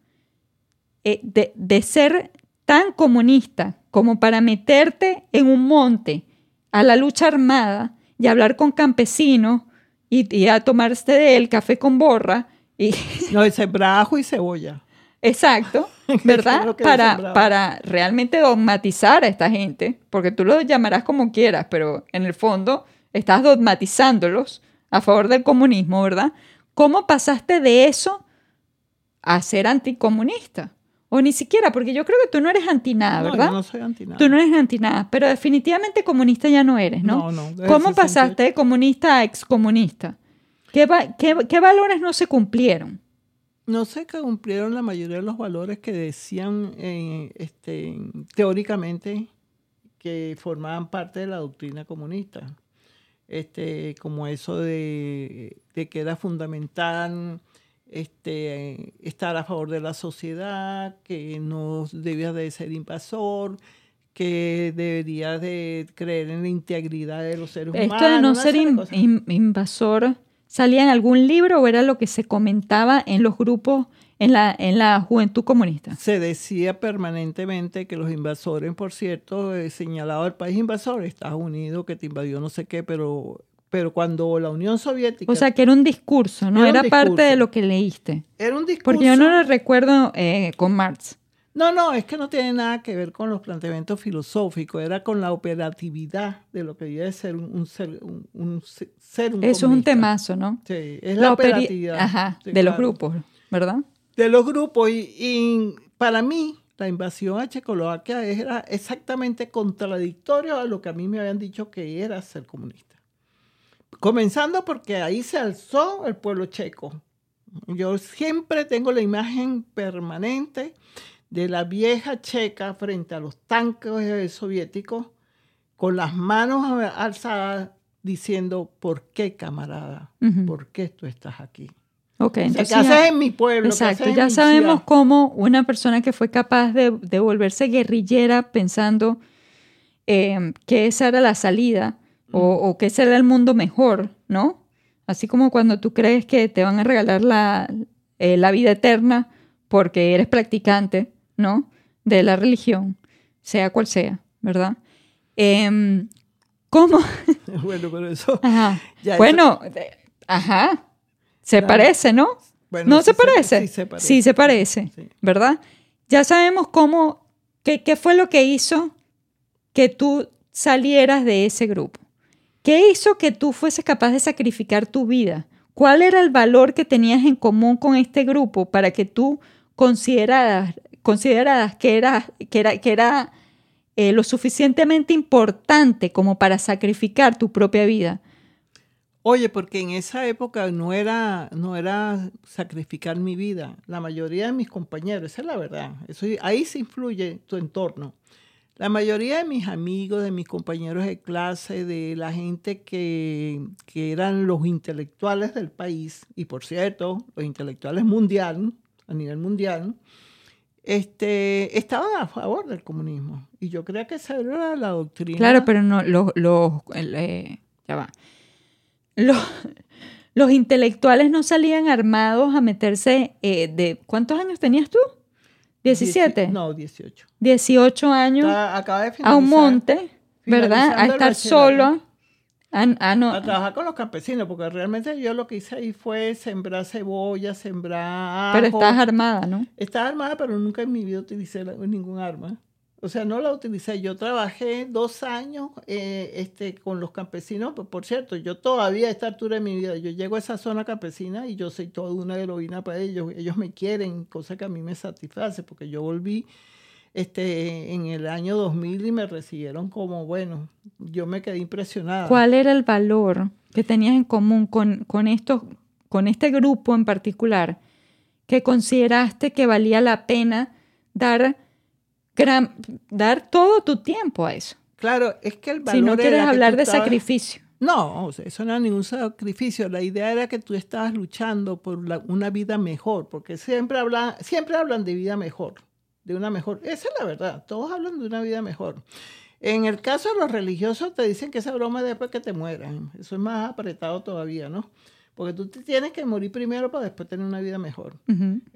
eh, de, de ser tan comunista como para meterte en un monte a la lucha armada y hablar con campesinos y, a tomarse el café con borra. Y... (laughs) No, ese brajo y cebolla. Exacto, (laughs) ¿verdad? para, para realmente dogmatizar a esta gente, porque tú lo llamarás como quieras, pero en el fondo estás dogmatizándolos a favor del comunismo, ¿verdad? ¿Cómo pasaste de eso a ser anticomunista? O ni siquiera, porque yo creo que tú no eres anti nada, ¿verdad? No, yo no soy anti nada. Tú no eres anti nada, pero definitivamente comunista ya no eres, ¿no? No, no. ¿Cómo pasaste de comunista a excomunista? ¿Qué, qué, qué valores no se cumplieron? No se cumplieron la mayoría de los valores que decían eh, este, teóricamente que formaban parte de la doctrina comunista. Este, como eso de, de que era fundamental este, estar a favor de la sociedad, que no debía de ser invasor, que debería de creer en la integridad de los seres humanos. Esto de no ser invasor, ¿salía en algún libro o era lo que se comentaba en los grupos en la, en la juventud comunista? Se decía permanentemente que los invasores, por cierto, eh, señalado el país invasor, Estados Unidos, que te invadió no sé qué, pero pero cuando la Unión Soviética... O sea, que era un discurso, no era, parte de lo que leíste. Era un discurso. Porque yo no lo recuerdo eh, con Marx. No, no, es que no tiene nada que ver con los planteamientos filosóficos, era con la operatividad de lo que debe ser un, ser, un, un ser Eso es un temazo, ¿no? Sí, es la, operatividad. Ajá, de los grupos, ¿verdad? De los grupos, y, y para mí la invasión a Checoslovaquia era exactamente contradictorio a lo que a mí me habían dicho que era ser comunista. Comenzando porque ahí se alzó el pueblo checo. Yo siempre tengo la imagen permanente de la vieja checa frente a los tanques soviéticos con las manos alzadas diciendo, ¿por qué camarada? ¿Por qué tú estás aquí? Entonces ¿Qué haces en mi pueblo? Exacto, ya sabemos cómo una persona que fue capaz de, volverse guerrillera pensando eh, que esa era la salida, o, que será el mundo mejor, ¿no? Así como cuando tú crees que te van a regalar la, eh, la vida eterna porque eres practicante, ¿no? De la religión, sea cual sea, ¿verdad? Em, ¿Cómo? (laughs) (laughs) bueno, pero eso... Ajá. (laughs) bueno, ajá. Se parece, ¿no? ¿No se, parece? sí se parece. Sí se parece, ¿verdad? Ya sabemos cómo, qué, qué fue lo que hizo que tú salieras de ese grupo. ¿Qué hizo que tú fueses capaz de sacrificar tu vida? ¿Cuál era el valor que tenías en común con este grupo para que tú consideraras, consideraras que era, que era, que era eh, lo suficientemente importante como para sacrificar tu propia vida? Oye, porque en esa época no era, no era sacrificar mi vida. La mayoría de mis compañeros, esa es la verdad. Eso, ahí se influye tu entorno. La mayoría de mis amigos, de mis compañeros de clase, de la gente que, eran los intelectuales del país, y por cierto, los intelectuales mundial, a nivel mundial, este, estaban a favor del comunismo. Y yo creo que esa era la doctrina. Claro, pero no, los, los eh, ya va. Los, los, intelectuales no salían armados a meterse eh, de... ¿Cuántos años tenías tú? 17. no, 18. 18 años a un monte, ¿verdad? A estar solo. A, a, trabajar con los campesinos, porque realmente yo lo que hice ahí fue sembrar cebolla, sembrar. Pero estás armada, ¿no? Estás armada, pero nunca en mi vida utilicé ningún arma. O sea, no la utilicé. Yo trabajé dos años eh, este, con los campesinos. Por, cierto, yo todavía a esta altura de mi vida, yo llego a esa zona campesina y yo soy toda una heroína para ellos. Ellos me quieren, cosa que a mí me satisface, porque yo volví este, en el año 2000 y me recibieron como, bueno, yo me quedé impresionada. ¿Cuál era el valor que tenías en común con, con, estos, con este grupo en particular que consideraste que valía la pena dar dar todo tu tiempo a eso. Claro, es que el valor. Si no quieres hablar de sacrificio. No, eso no era ningún sacrificio. La idea era que tú estabas luchando por una vida mejor, porque siempre hablan, siempre hablan de vida mejor, de una mejor. Esa es la verdad. Todos hablan de una vida mejor. En el caso de los religiosos te dicen que esa broma es después que te mueran. Eso es más apretado todavía, ¿no? Porque tú te tienes que morir primero para después tener una vida mejor.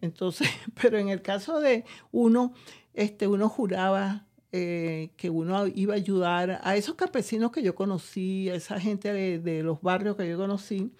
Entonces, (laughs) pero en el caso de uno, este, uno juraba eh, que uno iba a ayudar a esos campesinos que yo conocí, a esa gente de, los barrios que yo conocí,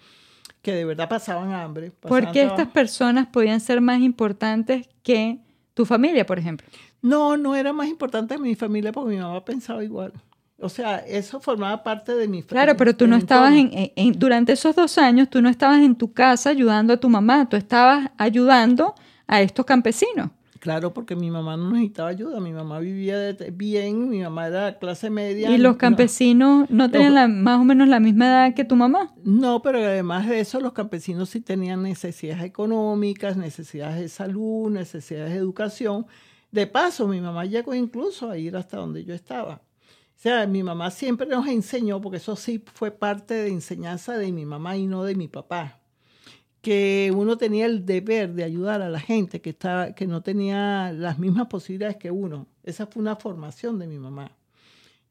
que de verdad pasaban hambre. ¿Por qué estas personas podían ser más importantes que tu familia, por ejemplo? No, no era más importante que mi familia porque mi mamá pensaba igual. O sea, eso formaba parte de mi familia. Claro, pero tú no estabas en, durante esos dos años, tú no estabas en tu casa ayudando a tu mamá, tú estabas ayudando a estos campesinos. Claro, porque mi mamá no necesitaba ayuda, mi mamá vivía bien, mi mamá era clase media. ¿Y los campesinos no, tenían más o menos la misma edad que tu mamá? No, pero además de eso, los campesinos sí tenían necesidades económicas, necesidades de salud, necesidades de educación. De paso, mi mamá llegó incluso a ir hasta donde yo estaba. O sea, mi mamá siempre nos enseñó, porque eso sí fue parte de enseñanza de mi mamá y no de mi papá que uno tenía el deber de ayudar a la gente que, que no tenía las mismas posibilidades que uno. Esa fue una formación de mi mamá.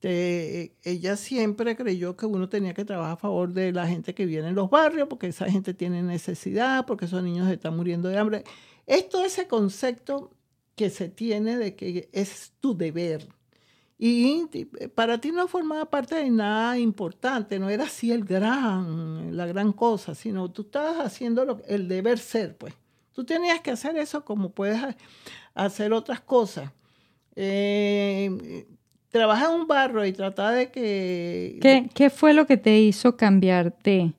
ella siempre creyó que uno tenía que trabajar a favor de la gente que viene en los barrios, porque esa gente tiene necesidad, porque esos niños están muriendo de hambre. Esto ese concepto que se tiene de que es tu deber. Y para ti no formaba parte de nada importante, no era así el gran, la gran cosa, sino tú estabas haciendo el deber ser, pues. Tú tenías que hacer eso como puedes hacer otras cosas. Eh, trabajar en un barro y tratar de que... ¿Qué, ¿Qué fue lo que te hizo cambiarte?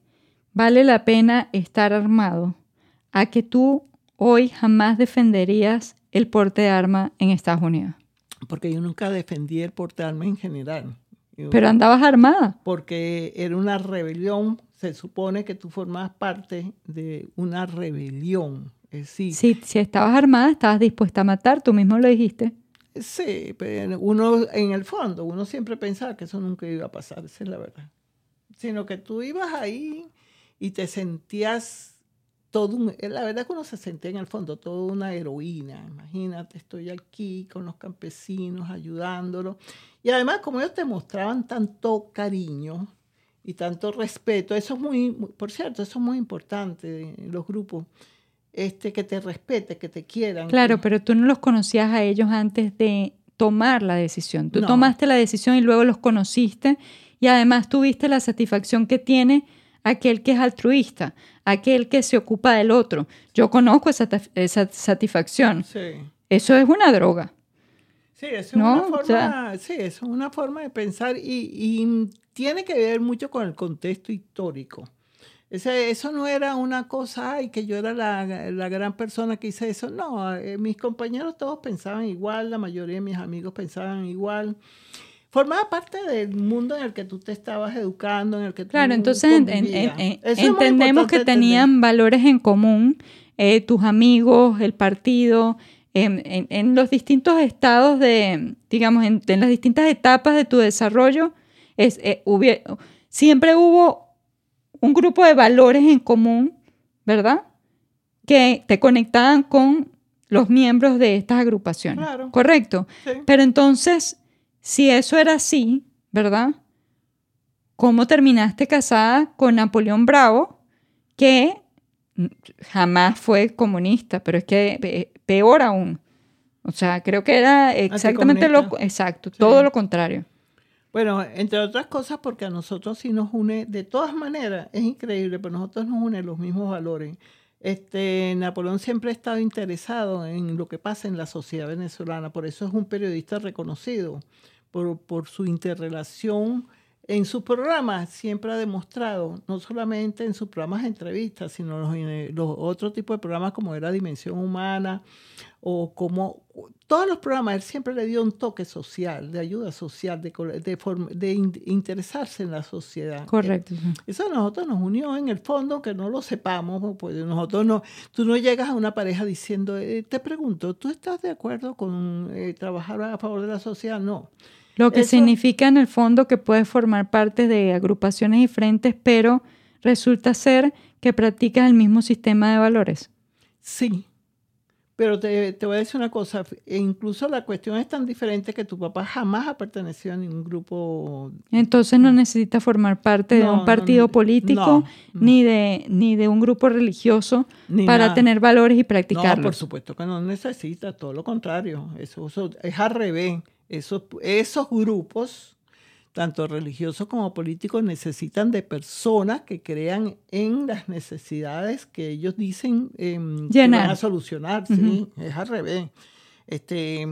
¿Vale la pena estar armado? A que tú hoy jamás defenderías el porte de arma en Estados Unidos porque yo nunca defendí el armas en general. Pero andabas armada. Porque era una rebelión, se supone que tú formabas parte de una rebelión. Sí, si estabas armada, estabas dispuesta a matar, tú mismo lo dijiste. Sí, pero uno en el fondo, uno siempre pensaba que eso nunca iba a pasar, esa es la verdad. Sino que tú ibas ahí y te sentías todo eh, la verdad que uno se sentía en el fondo toda una heroína. Imagínate, estoy aquí con los campesinos ayudándolos. Y además, como ellos te mostraban tanto cariño y tanto respeto, eso es muy, por cierto, eso es muy importante en los grupos, este, que te respete, que te quieran. Claro, pero tú no los conocías a ellos antes de tomar la decisión. Tú tomaste la decisión y luego los conociste y además tuviste la satisfacción que tiene aquel que es altruista, aquel que se ocupa del otro. Yo conozco esa, esa satisfacción. Sí. Eso es una droga. Sí, es una forma, sí, es una forma de pensar y, tiene que ver mucho con el contexto histórico. Ese, eso no era una cosa, ay, que yo era la, la gran persona que hice eso. No, eh, mis compañeros todos pensaban igual, la mayoría de mis amigos pensaban igual formaba parte del mundo en el que tú te estabas educando, en el que tú Claro, entonces entendemos que tenían valores en común, eh, tus amigos, el partido, en, los distintos estados de, digamos, en, las distintas etapas de tu desarrollo, es, eh, siempre hubo un grupo de valores en común, ¿verdad? Que te conectaban con los miembros de estas agrupaciones. Claro. ¿Correcto? Pero entonces si eso era así, ¿verdad? ¿Cómo terminaste casada con Napoleón Bravo, que jamás fue comunista, pero es que peor aún? O sea, creo que era exactamente lo exacto, todo lo contrario. Bueno, entre otras cosas porque a nosotros sí nos une, de todas maneras, es increíble, pero a nosotros nos une los mismos valores. Este, Napoleón siempre ha estado interesado en lo que pasa en la sociedad venezolana, por eso es un periodista reconocido por, su interrelación en sus programas siempre ha demostrado, no solamente en sus programas de entrevistas, sino en los otros tipos de programas como era Dimensión Humana o como todos los programas, él siempre le dio un toque social, de ayuda social, de, de, interesarse en la sociedad. Correcto. Eso a nosotros nos unió en el fondo, que no lo sepamos, pues nosotros no, tú no llegas a una pareja diciendo, eh, te pregunto, ¿tú estás de acuerdo con eh, trabajar a favor de la sociedad? No. Lo que significa en el fondo que puedes formar parte de agrupaciones diferentes, pero resulta ser que practicas el mismo sistema de valores. Sí, Pero te, te, voy a decir una cosa, e incluso la cuestión es tan diferente que tu papá jamás ha pertenecido a ningún grupo. Entonces no necesita formar parte de un partido político Ni, de, ni de un grupo religioso para tener valores y practicarlos. No, por supuesto que no necesita, todo lo contrario. Eso, eso es al revés. Esos, esos grupos tanto religiosos como políticos, necesitan de personas que crean en las necesidades que ellos dicen eh, que van a solucionar. Sí, es al revés. Este,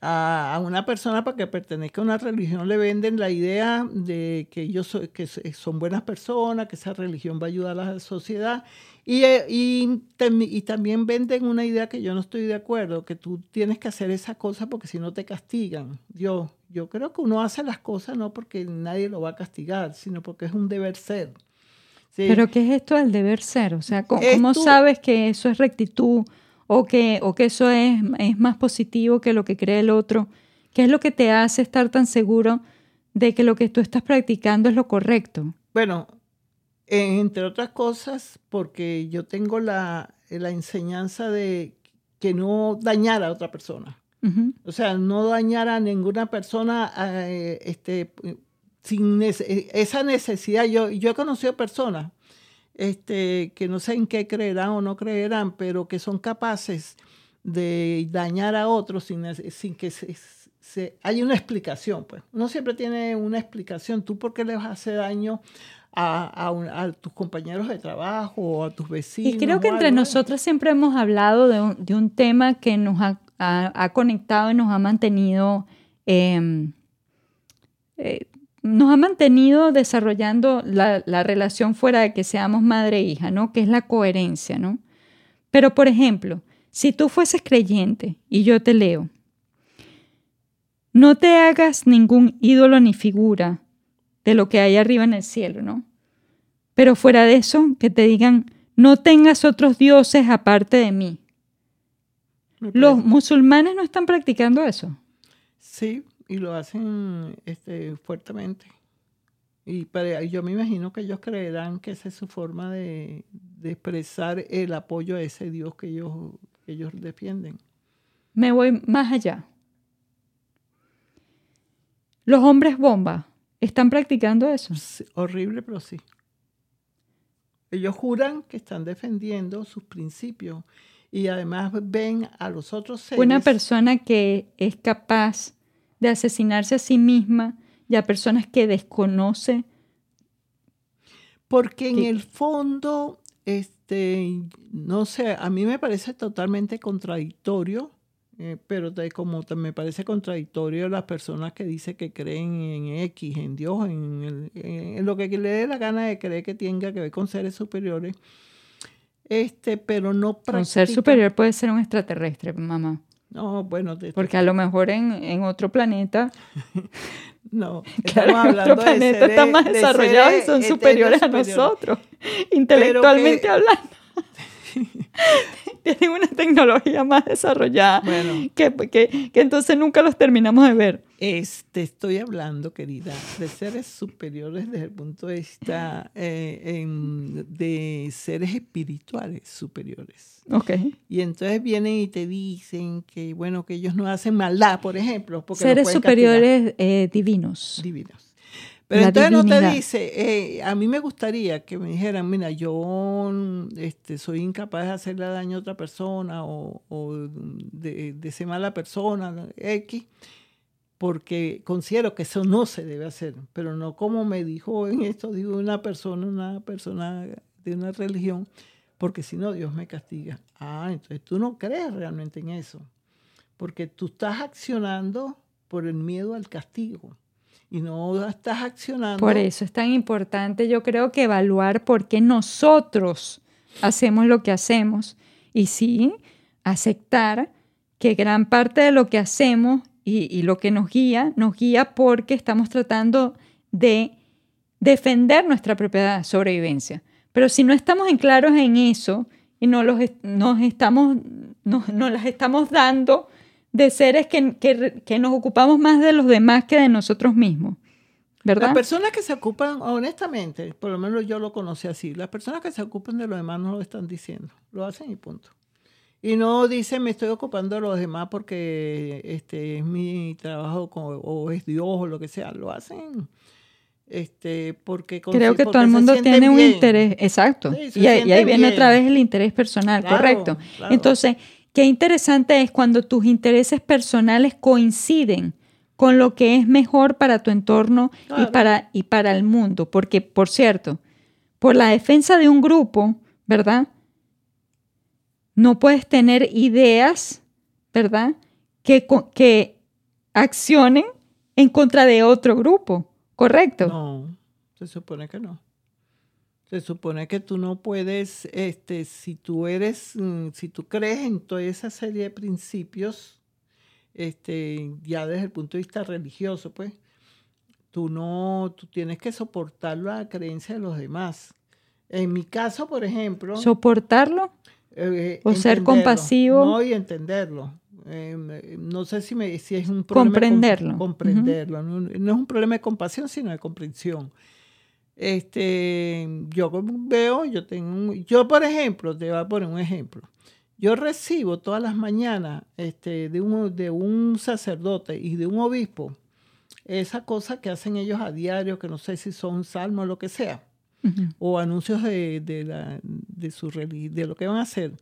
a, una persona para que pertenezca a una religión le venden la idea de que ellos que son buenas personas, que esa religión va a ayudar a la sociedad. Y, eh, y, y, también venden una idea que yo no estoy de acuerdo, que tú tienes que hacer esa cosa porque si no te castigan. Yo, yo creo que uno hace las cosas no porque nadie lo va a castigar, sino porque es un deber ser. Pero ¿qué es esto del deber ser? O sea, ¿cómo, sabes que eso es rectitud o que, o que eso es, es más positivo que lo que cree el otro? ¿Qué es lo que te hace estar tan seguro de que lo que tú estás practicando es lo correcto? Bueno, entre otras cosas, porque yo tengo la, la enseñanza de que no dañar a otra persona. O sea, no dañar a ninguna persona eh, este, sin eh, esa necesidad. Yo, yo he conocido personas este, que no sé en qué creerán o no creerán, pero que son capaces de dañar a otros sin, sin que se, se, haya una explicación. Pues. Uno siempre tiene una explicación. ¿Tú por qué le vas a hacer daño a, a, tus compañeros de trabajo o a tus vecinos? Y creo que entre nosotros siempre hemos hablado de un, de un tema que nos ha ha, conectado y nos ha mantenido, em, eh, nos ha mantenido desarrollando la, la, relación fuera de que seamos madre e hija, ¿no? Que es la coherencia, ¿no? Pero, por ejemplo, si tú fueses creyente y yo te leo, no te hagas ningún ídolo ni figura de lo que hay arriba en el cielo, ¿no? Pero fuera de eso, que te digan, no tengas otros dioses aparte de mí. ¿Los musulmanes no están practicando eso? Sí, y lo hacen este, fuertemente. Y para, yo me imagino que ellos creerán que esa es su forma de, expresar el apoyo a ese Dios que ellos, ellos defienden. Me voy más allá. Los hombres bomba están practicando eso. horrible, pero sí. Ellos juran que están defendiendo sus principios y además ven a los otros seres. Una persona que es capaz de asesinarse a sí misma y a personas que desconoce. Porque en el fondo, este, no sé, a mí me parece totalmente contradictorio, eh, pero como me parece contradictorio las personas que dicen que creen en X, en Dios, en, en lo que le dé la gana de creer que tenga que ver con seres superiores este, pero no practica. Un ser superior puede ser un extraterrestre, mamá. No, bueno. Porque a lo mejor en, en otro planeta. (laughs) no, (laughs) claro, en otro planeta están más desarrollados y son superiores a nosotros, intelectualmente hablando. (laughs) (laughs) tienen una tecnología más desarrollada que, que, que, entonces nunca los terminamos de ver. Este, estoy hablando, querida, de seres superiores desde el punto de vista eh, de seres espirituales superiores. Okay. Y entonces vienen y te dicen que, bueno, que ellos no hacen maldad, por ejemplo. seres superiores eh, divinos. Divinos. Pero entonces no te dice, eh, a mí me gustaría que me dijeran, mira, yo este, soy incapaz de hacerle daño a otra persona o, de, de, ser mala persona, X, porque considero que eso no se debe hacer, pero no como me dijo en esto, digo, una persona, una persona de una religión, porque si no, Dios me castiga. Ah, entonces tú no crees realmente en eso, porque tú estás accionando por el miedo al castigo y no estás accionando. Por eso es tan importante, yo creo que evaluar por qué nosotros hacemos lo que hacemos y sí, aceptar que gran parte de lo que hacemos y, lo que nos guía, nos guía porque estamos tratando de defender nuestra propia sobrevivencia. Pero si no estamos en claros en eso y no los, nos, estamos, nos, nos las estamos dando de seres que, que, que, nos ocupamos más de los demás que de nosotros mismos. ¿verdad? Las personas que se ocupan, honestamente, por lo menos yo lo conocí así, las personas que se ocupan de los demás no lo están diciendo, lo hacen y punto. Y no dice me estoy ocupando de los demás porque este es mi trabajo o es Dios o lo que sea. Lo hacen este, porque Creo que todo el mundo tiene un interés, exacto. y, ahí, viene otra vez el interés personal, correcto. Entonces, qué interesante es cuando tus intereses personales coinciden con lo que es mejor para tu entorno y, para, y para el mundo. Porque, por cierto, por la defensa de un grupo, ¿verdad? No puedes tener ideas, ¿verdad? Que, que accionen en contra de otro grupo. ¿Correcto? No, se supone que no. Se supone que tú no puedes, este, si tú eres, mm, si tú crees en toda esa serie de principios, este, ya desde el punto de vista religioso, pues, tú no, tú tienes que soportar la creencia de los demás. En mi caso, por ejemplo. ¿Soportarlo? Eh, ¿O ser compasivo? No, y entenderlo. Em, no sé si, me, si es un problema. Comprenderlo. comprenderlo. no, es un problema de compasión, sino de comprensión. Este, yo veo, yo tengo, yo por ejemplo, te voy a poner un ejemplo. Yo recibo todas las mañanas este, de, un, de un sacerdote y de un obispo esa cosa que hacen ellos a diario, que no sé si son salmos o lo que sea, o anuncios de, de, la, de, su, de lo que van a hacer.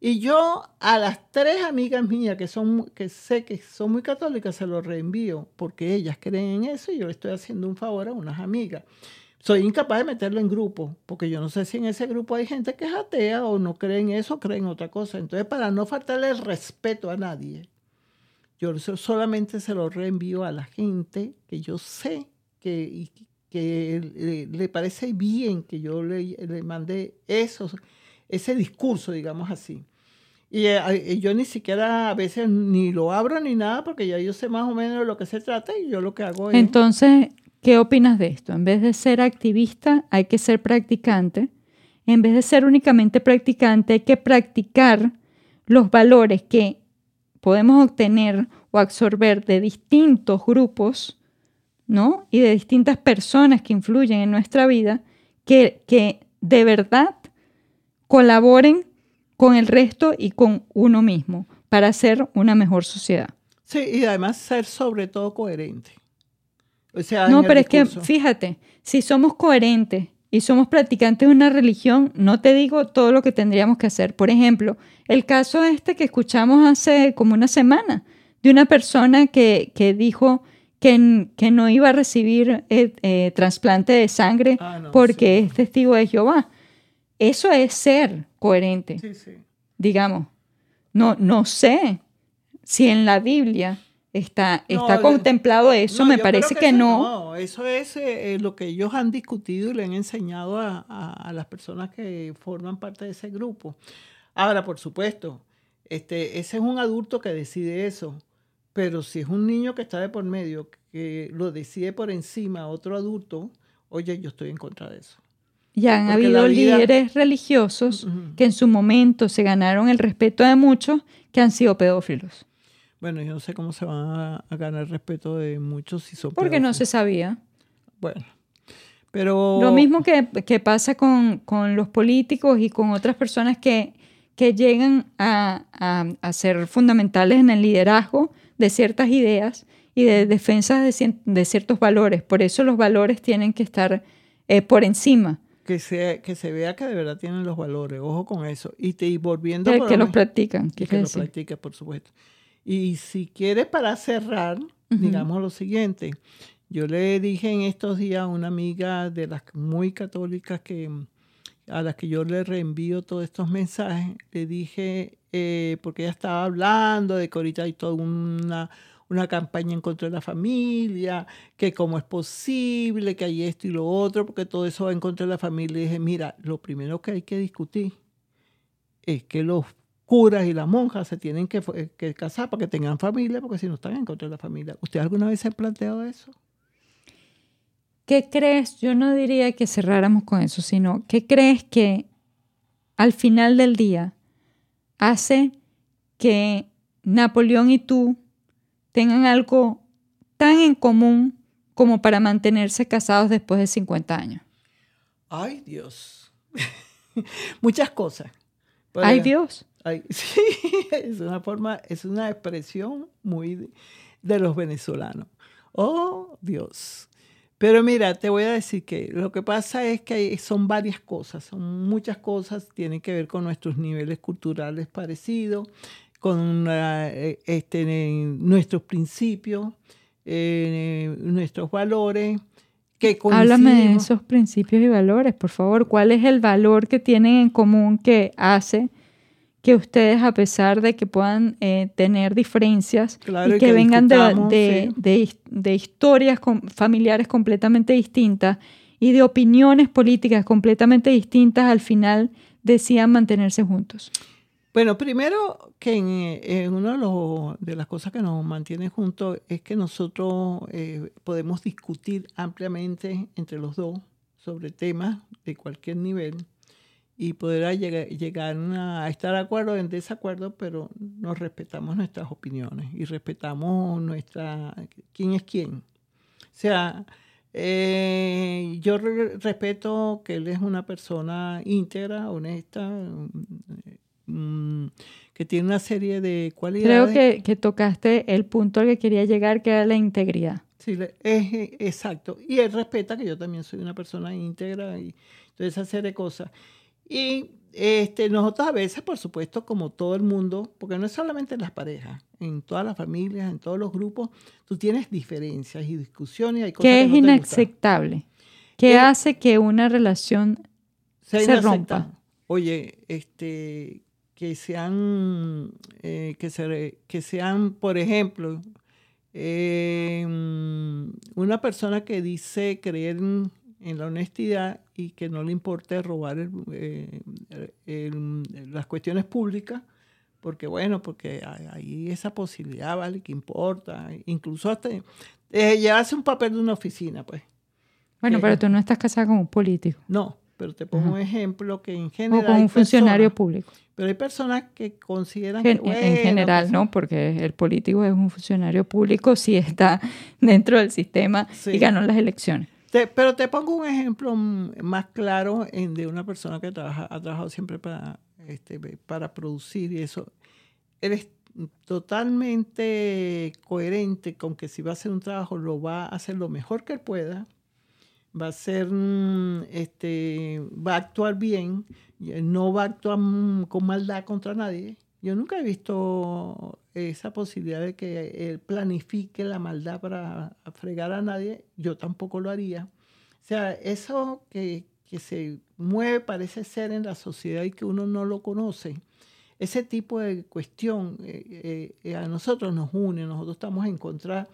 Y yo a las tres amigas mías que, son, que sé que son muy católicas se lo reenvío porque ellas creen en eso y yo le estoy haciendo un favor a unas amigas. Soy incapaz de meterlo en grupo porque yo no sé si en ese grupo hay gente que es atea o no cree en eso cree en otra cosa. Entonces, para no faltarle el respeto a nadie, yo solamente se lo reenvío a la gente que yo sé que, que le, parece bien que yo le, le mande eso, ese discurso, digamos así. Y yo ni siquiera a veces ni lo abro ni nada porque ya yo sé más o menos de lo que se trata y yo lo que hago es... Entonces, ¿qué opinas de esto? En vez de ser activista, hay que ser practicante. En vez de ser únicamente practicante, hay que practicar los valores que podemos obtener o absorber de distintos grupos, ¿no? Y de distintas personas que influyen en nuestra vida, que, que de verdad colaboren con el resto y con uno mismo para hacer una mejor sociedad. Sí, y además ser sobre todo coherente. O sea, no, pero es que fíjate, si somos coherentes y somos practicantes de una religión, no te digo todo lo que tendríamos que hacer. Por ejemplo, el caso este que escuchamos hace como una semana, de una persona que, que dijo que, que, no iba a recibir eh, eh, trasplante de sangre ah, porque es testigo de Jehová. Eso es ser coherente. Sí, sí. Digamos, no, no sé si en la Biblia está, está contemplado eso, me parece que, no. No, eso es eh, lo que ellos han discutido y le han enseñado a, a, las personas que forman parte de ese grupo. Ahora, por supuesto, este, ese es un adulto que decide eso, pero si es un niño que está de por medio, que lo decide por encima otro adulto, oye, yo estoy en contra de eso. Ya han habido líderes religiosos que en su momento se ganaron el respeto de muchos que han sido pedófilos. Bueno, yo no sé cómo se van a, ganar el respeto de muchos si son Porque no se sabía. Bueno, pero... Lo mismo que, pasa con, los políticos y con otras personas que, que llegan a, ser fundamentales en el liderazgo de ciertas ideas y de defensa de, de ciertos valores. Por eso los valores tienen que estar eh, por encima que se, que se vea que de verdad tienen los valores, ojo con eso. Y, te, y volviendo... Que, que los practican. Que, que los practican, por supuesto. Y si quieres para cerrar, digamos lo siguiente. Yo le dije en estos días a una amiga de las muy católicas que a las que yo le reenvío todos estos mensajes, le dije, eh, porque ella estaba hablando de que ahorita hay toda una una campaña en contra de la familia, que cómo es posible, que hay esto y lo otro, porque todo eso va en contra de la familia. Y dije, mira, lo primero que hay que discutir es que los curas y las monjas se tienen que, que casar para que tengan familia, porque si no están en contra de la familia. ¿Usted alguna vez se ha planteado eso? ¿Qué crees? Yo no diría que cerráramos con eso, sino ¿qué crees que al final del día hace que Napoleón y tú tengan algo tan en común como para mantenerse casados después de 50 años? Ay, Dios. (laughs) Muchas cosas. Ay, Dios. (laughs) sí, es una forma, es una expresión muy de los venezolanos. Oh, Dios. Pero mira, te voy a decir que lo que pasa es que son varias cosas, son muchas cosas, tienen que ver con nuestros niveles culturales parecidos, con eh, este, nuestros principios, eh, nuestros valores. Que Háblame de esos principios y valores, por favor. ¿Cuál es el valor que tienen en común que hace que ustedes, a pesar de que puedan eh, tener diferencias y que, vengan de, de, historias familiares completamente distintas y de opiniones políticas completamente distintas, al final decían mantenerse juntos? Bueno, primero que en, una de, las cosas que nos mantiene juntos es que nosotros eh, podemos discutir ampliamente entre los dos sobre temas de cualquier nivel y poder llegar, llegar a estar de acuerdo en desacuerdo, pero nos respetamos nuestras opiniones y respetamos nuestra quién es quién. O sea, eh, yo respeto que él es una persona íntegra, honesta, mm, que tiene una serie de cualidades. Creo que, que, tocaste el punto al que quería llegar, que era la integridad. Sí, es, exacto. Y él respeta que yo también soy una persona íntegra y toda esa serie de cosas. Y este, nosotros a veces, por supuesto, como todo el mundo, porque no es solamente en las parejas, en todas las familias, en todos los grupos, tú tienes diferencias y discusiones. Hay cosas ¿Qué es inaceptable? ¿Qué hace que una relación se rompa? Oye, este, que sean, eh, que, se, que sean, por ejemplo, eh, una persona que dice creer en en la honestidad y que no le importe robar eh, las cuestiones públicas, porque bueno, porque hay esa posibilidad, ¿vale? Que importa, incluso hasta eh, llevarse un papel de una oficina, pues. Bueno, pero tú no estás casada con un político. No, pero te pongo un ejemplo que en general... O con un funcionario público. Pero hay personas que consideran que... en general, pues ¿no? Porque el político es un funcionario público si está (laughs) dentro del sistema y ganó las elecciones pero te pongo un ejemplo más claro de una persona que trabaja, ha trabajado siempre para, este, para producir y eso. Eres totalmente coherente con que si va a hacer un trabajo lo va a hacer lo mejor que pueda, va a ser, mm, este, va a actuar bien, no va a actuar mm, con maldad contra nadie. Yo nunca he visto esa posibilidad de que él planifique la maldad para fregar a nadie, yo tampoco lo haría. O sea, eso que, que se mueve parece ser en la sociedad y que uno no lo conoce, ese tipo de cuestión eh, eh, a nosotros nos une, nosotros estamos en contra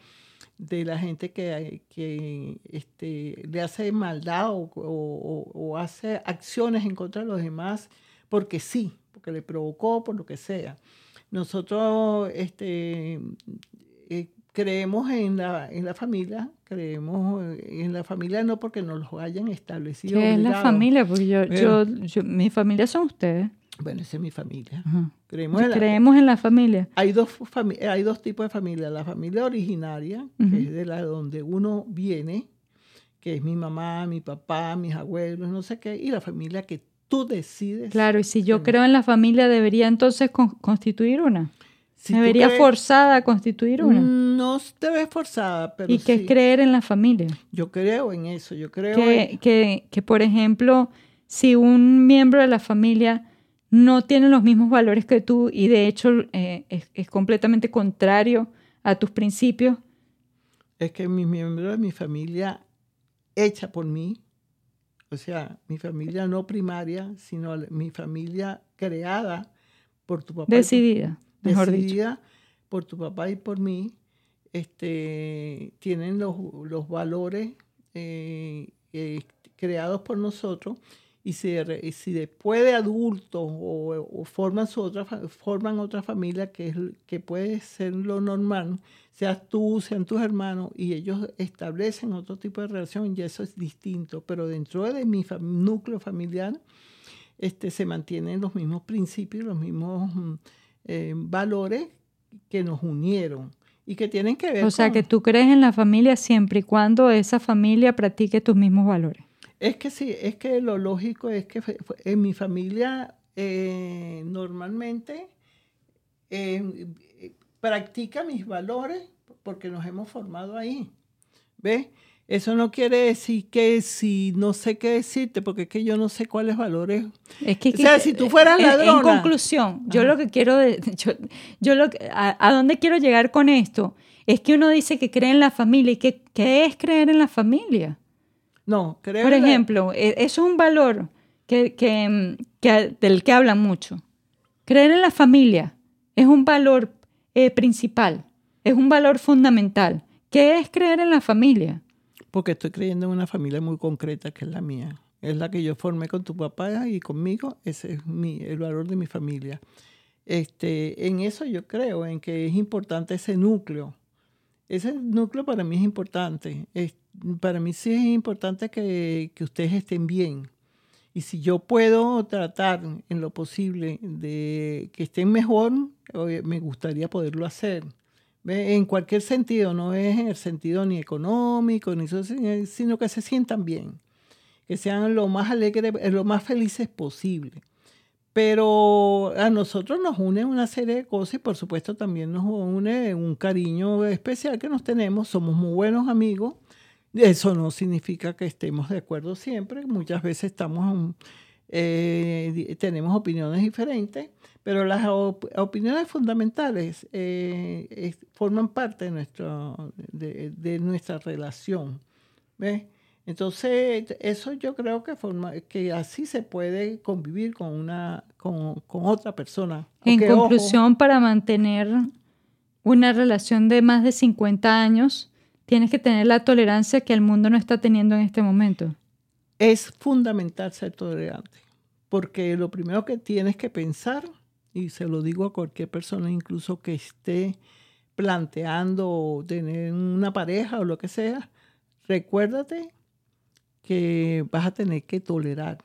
de la gente que, que este, le hace maldad o, o, hace acciones en contra de los demás porque sí, porque le provocó, por lo que sea. Nosotros este, eh, creemos en la, en la familia, creemos en la familia no porque nos lo hayan establecido. ¿Qué es la familia? Porque yo, yo, mi familia son ustedes. Bueno, esa es mi familia. Creemos, en la, creemos en la familia. Hay dos, hay dos tipos de familia. La familia originaria, que es de la donde uno viene, que es mi mamá, mi papá, mis abuelos, no sé qué, y la familia que tú decides. Claro, y si yo creo en la familia, ¿debería entonces constituir una? ¿Debería forzada a constituir una? No te ves forzada, pero ¿Y qué es creer en la familia? Yo creo en eso, yo creo que, que, que, por ejemplo, si un miembro de la familia no tiene los mismos valores que tú y de hecho eh, es, es, completamente contrario a tus principios. Es que mi miembro de mi familia hecha por mí o sea, mi familia no primaria, sino mi familia creada por tu papá. Decidida, mejor decidida por tu papá y por mí, este, tienen los, los valores eh, eh, creados por nosotros y si, si después de adultos o, forman, su otra, forman otra familia que, es, que puede ser lo normal, seas tú, sean tus hermanos, y ellos establecen otro tipo de relación, y eso es distinto. Pero dentro de mi núcleo familiar este, se mantienen los mismos principios, los mismos mm, eh, valores que nos unieron y que tienen que ver O sea, que tú crees en la familia siempre y cuando esa familia practique tus mismos valores. Es que sí, es que lo lógico es que en mi familia eh, normalmente eh, practica mis valores porque nos hemos formado ahí. ¿Ves? Eso no quiere decir que si no sé qué decirte, porque es que yo no sé cuáles valores. Es que, o sea, si tú fueras ladrona. En, conclusión, yo lo que quiero, yo, yo lo, a, a, dónde quiero llegar con esto es que uno dice que cree en la familia y que qué es creer en la familia. No, creo. Por ejemplo, eso es un valor que, que, que, del que hablan mucho. Creer en la familia es un valor eh, principal, es un valor fundamental. ¿Qué es creer en la familia? Porque estoy creyendo en una familia muy concreta que es la mía. Es la que yo formé con tu papá y conmigo. Ese es mi, el valor de mi familia. Este, en eso yo creo, en que es importante ese núcleo. Ese núcleo para mí es importante. Para mí sí es importante que, que ustedes estén bien. Y si yo puedo tratar en lo posible de que estén mejor, me gustaría poderlo hacer en cualquier sentido, no es en el sentido ni económico, ni social, sino que se sientan bien, que sean lo más alegres, lo más felices posible. Pero a nosotros nos une una serie de cosas y por supuesto también nos une un cariño especial que nos tenemos, somos muy buenos amigos. Eso no significa que estemos de acuerdo siempre, muchas veces estamos, eh, tenemos opiniones diferentes, pero las op opiniones fundamentales eh, forman parte de, nuestro, de, de nuestra relación. ¿ves? Entonces, eso yo creo que, forma, que así se puede convivir con, una, con, con otra persona. En conclusión, ojo, para mantener una relación de más de 50 años, tienes que tener la tolerancia que el mundo no está teniendo en este momento. Es fundamental ser tolerante, porque lo primero que tienes que pensar y se lo digo a cualquier persona, incluso que esté planteando tener una pareja o lo que sea, recuérdate que vas a tener que tolerar,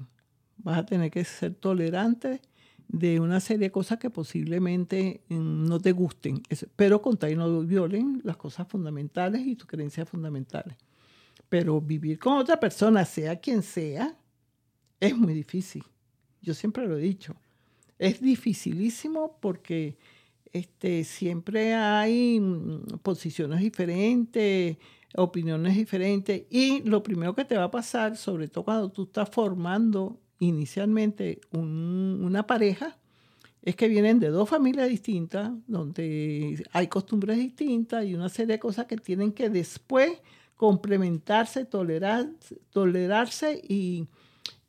vas a tener que ser tolerante de una serie de cosas que posiblemente mm, no te gusten, pero con tal y no violen las cosas fundamentales y tus creencias fundamentales. Pero vivir con otra persona, sea quien sea, es muy difícil. Yo siempre lo he dicho es dificilísimo porque este, siempre hay mm, posiciones diferentes, opiniones diferentes y lo primero que te va a pasar, sobre todo cuando tú estás formando inicialmente un, una pareja, es que vienen de dos familias distintas, donde hay costumbres distintas y una serie de cosas que tienen que después complementarse, tolerar, tolerarse y,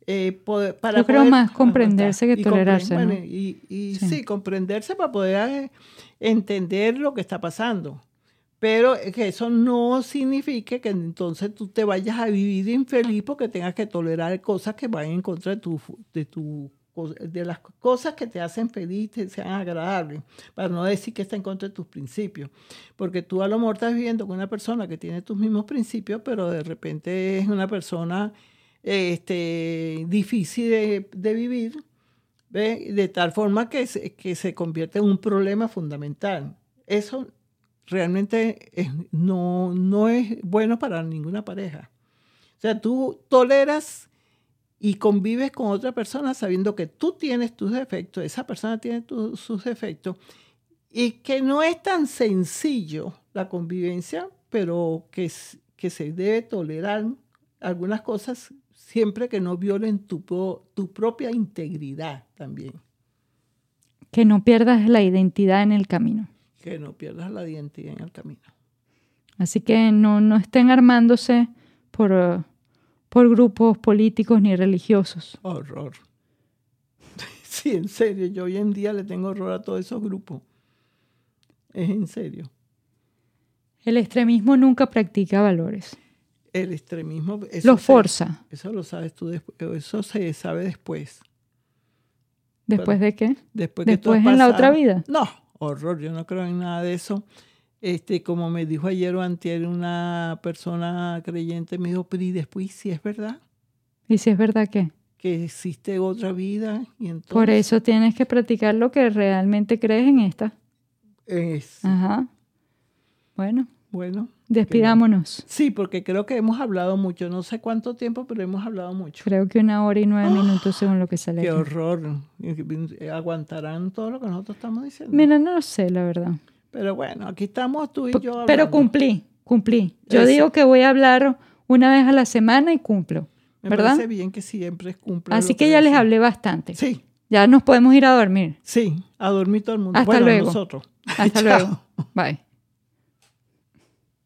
eh, poder, para Yo creo poder, más comprenderse que tolerarse. ¿no? y, y sí. sí. comprenderse para poder eh, entender lo que está pasando. Pero que eso no signifique que entonces tú te vayas a vivir infeliz porque tengas que tolerar cosas que vayan en contra de tu, de tu de las cosas que te hacen feliz, te sean agradables, para no decir que está en contra de tus principios. Porque tú a lo mejor estás viviendo con una persona que tiene tus mismos principios, pero de repente es una persona este, difícil de, de vivir, ¿ve? de tal forma que se, que se convierte en un problema fundamental. Eso realmente es, no, no es bueno para ninguna pareja. O sea, tú toleras y convives con otra persona sabiendo que tú tienes tus defectos, esa persona tiene tu, sus defectos, y que no es tan sencillo la convivencia, pero que, que se debe tolerar algunas cosas siempre que no violen tu, tu propia integridad también. Que no pierdas la identidad en el camino. Que no pierdas la identidad en el camino. Así que no, no estén armándose por, uh, por grupos políticos ni religiosos. Horror. (laughs) Sí, en serio, yo hoy en día le tengo horror a todos esos grupos. Es en serio. El extremismo nunca practica valores el extremismo. Lo forza. Se, eso lo sabes tú después, eso se sabe después. ¿Después Pero, de qué? Después, ¿Después que en la otra vida? No, horror, yo no creo en nada de eso. Este, como me dijo ayer o antier una persona creyente, me dijo, pero y después, si es verdad. ¿Y si es verdad qué? Que existe otra vida. Y entonces, Por eso tienes que practicar lo que realmente crees en esta. Es, Ajá. Bueno. Bueno. Despidámonos. Sí, porque creo que hemos hablado mucho. No sé cuánto tiempo, pero hemos hablado mucho. Creo que una hora y nueve minutos según lo que sale Qué aquí. horror. ¿Aguantarán todo lo que nosotros estamos diciendo? Mira, no lo sé, la verdad. Pero bueno, aquí estamos tú y P- yo hablando. Pero cumplí, cumplí. Yo Eso. digo que voy a hablar una vez a la semana y cumplo. Me ¿Verdad? parece bien que siempre cumpla Así que ya les hablé bastante. Sí, Ya nos podemos ir a dormir. sí, a dormir todo el mundo. Hasta bueno, luego. nosotros. Hasta (laughs) luego. Bye.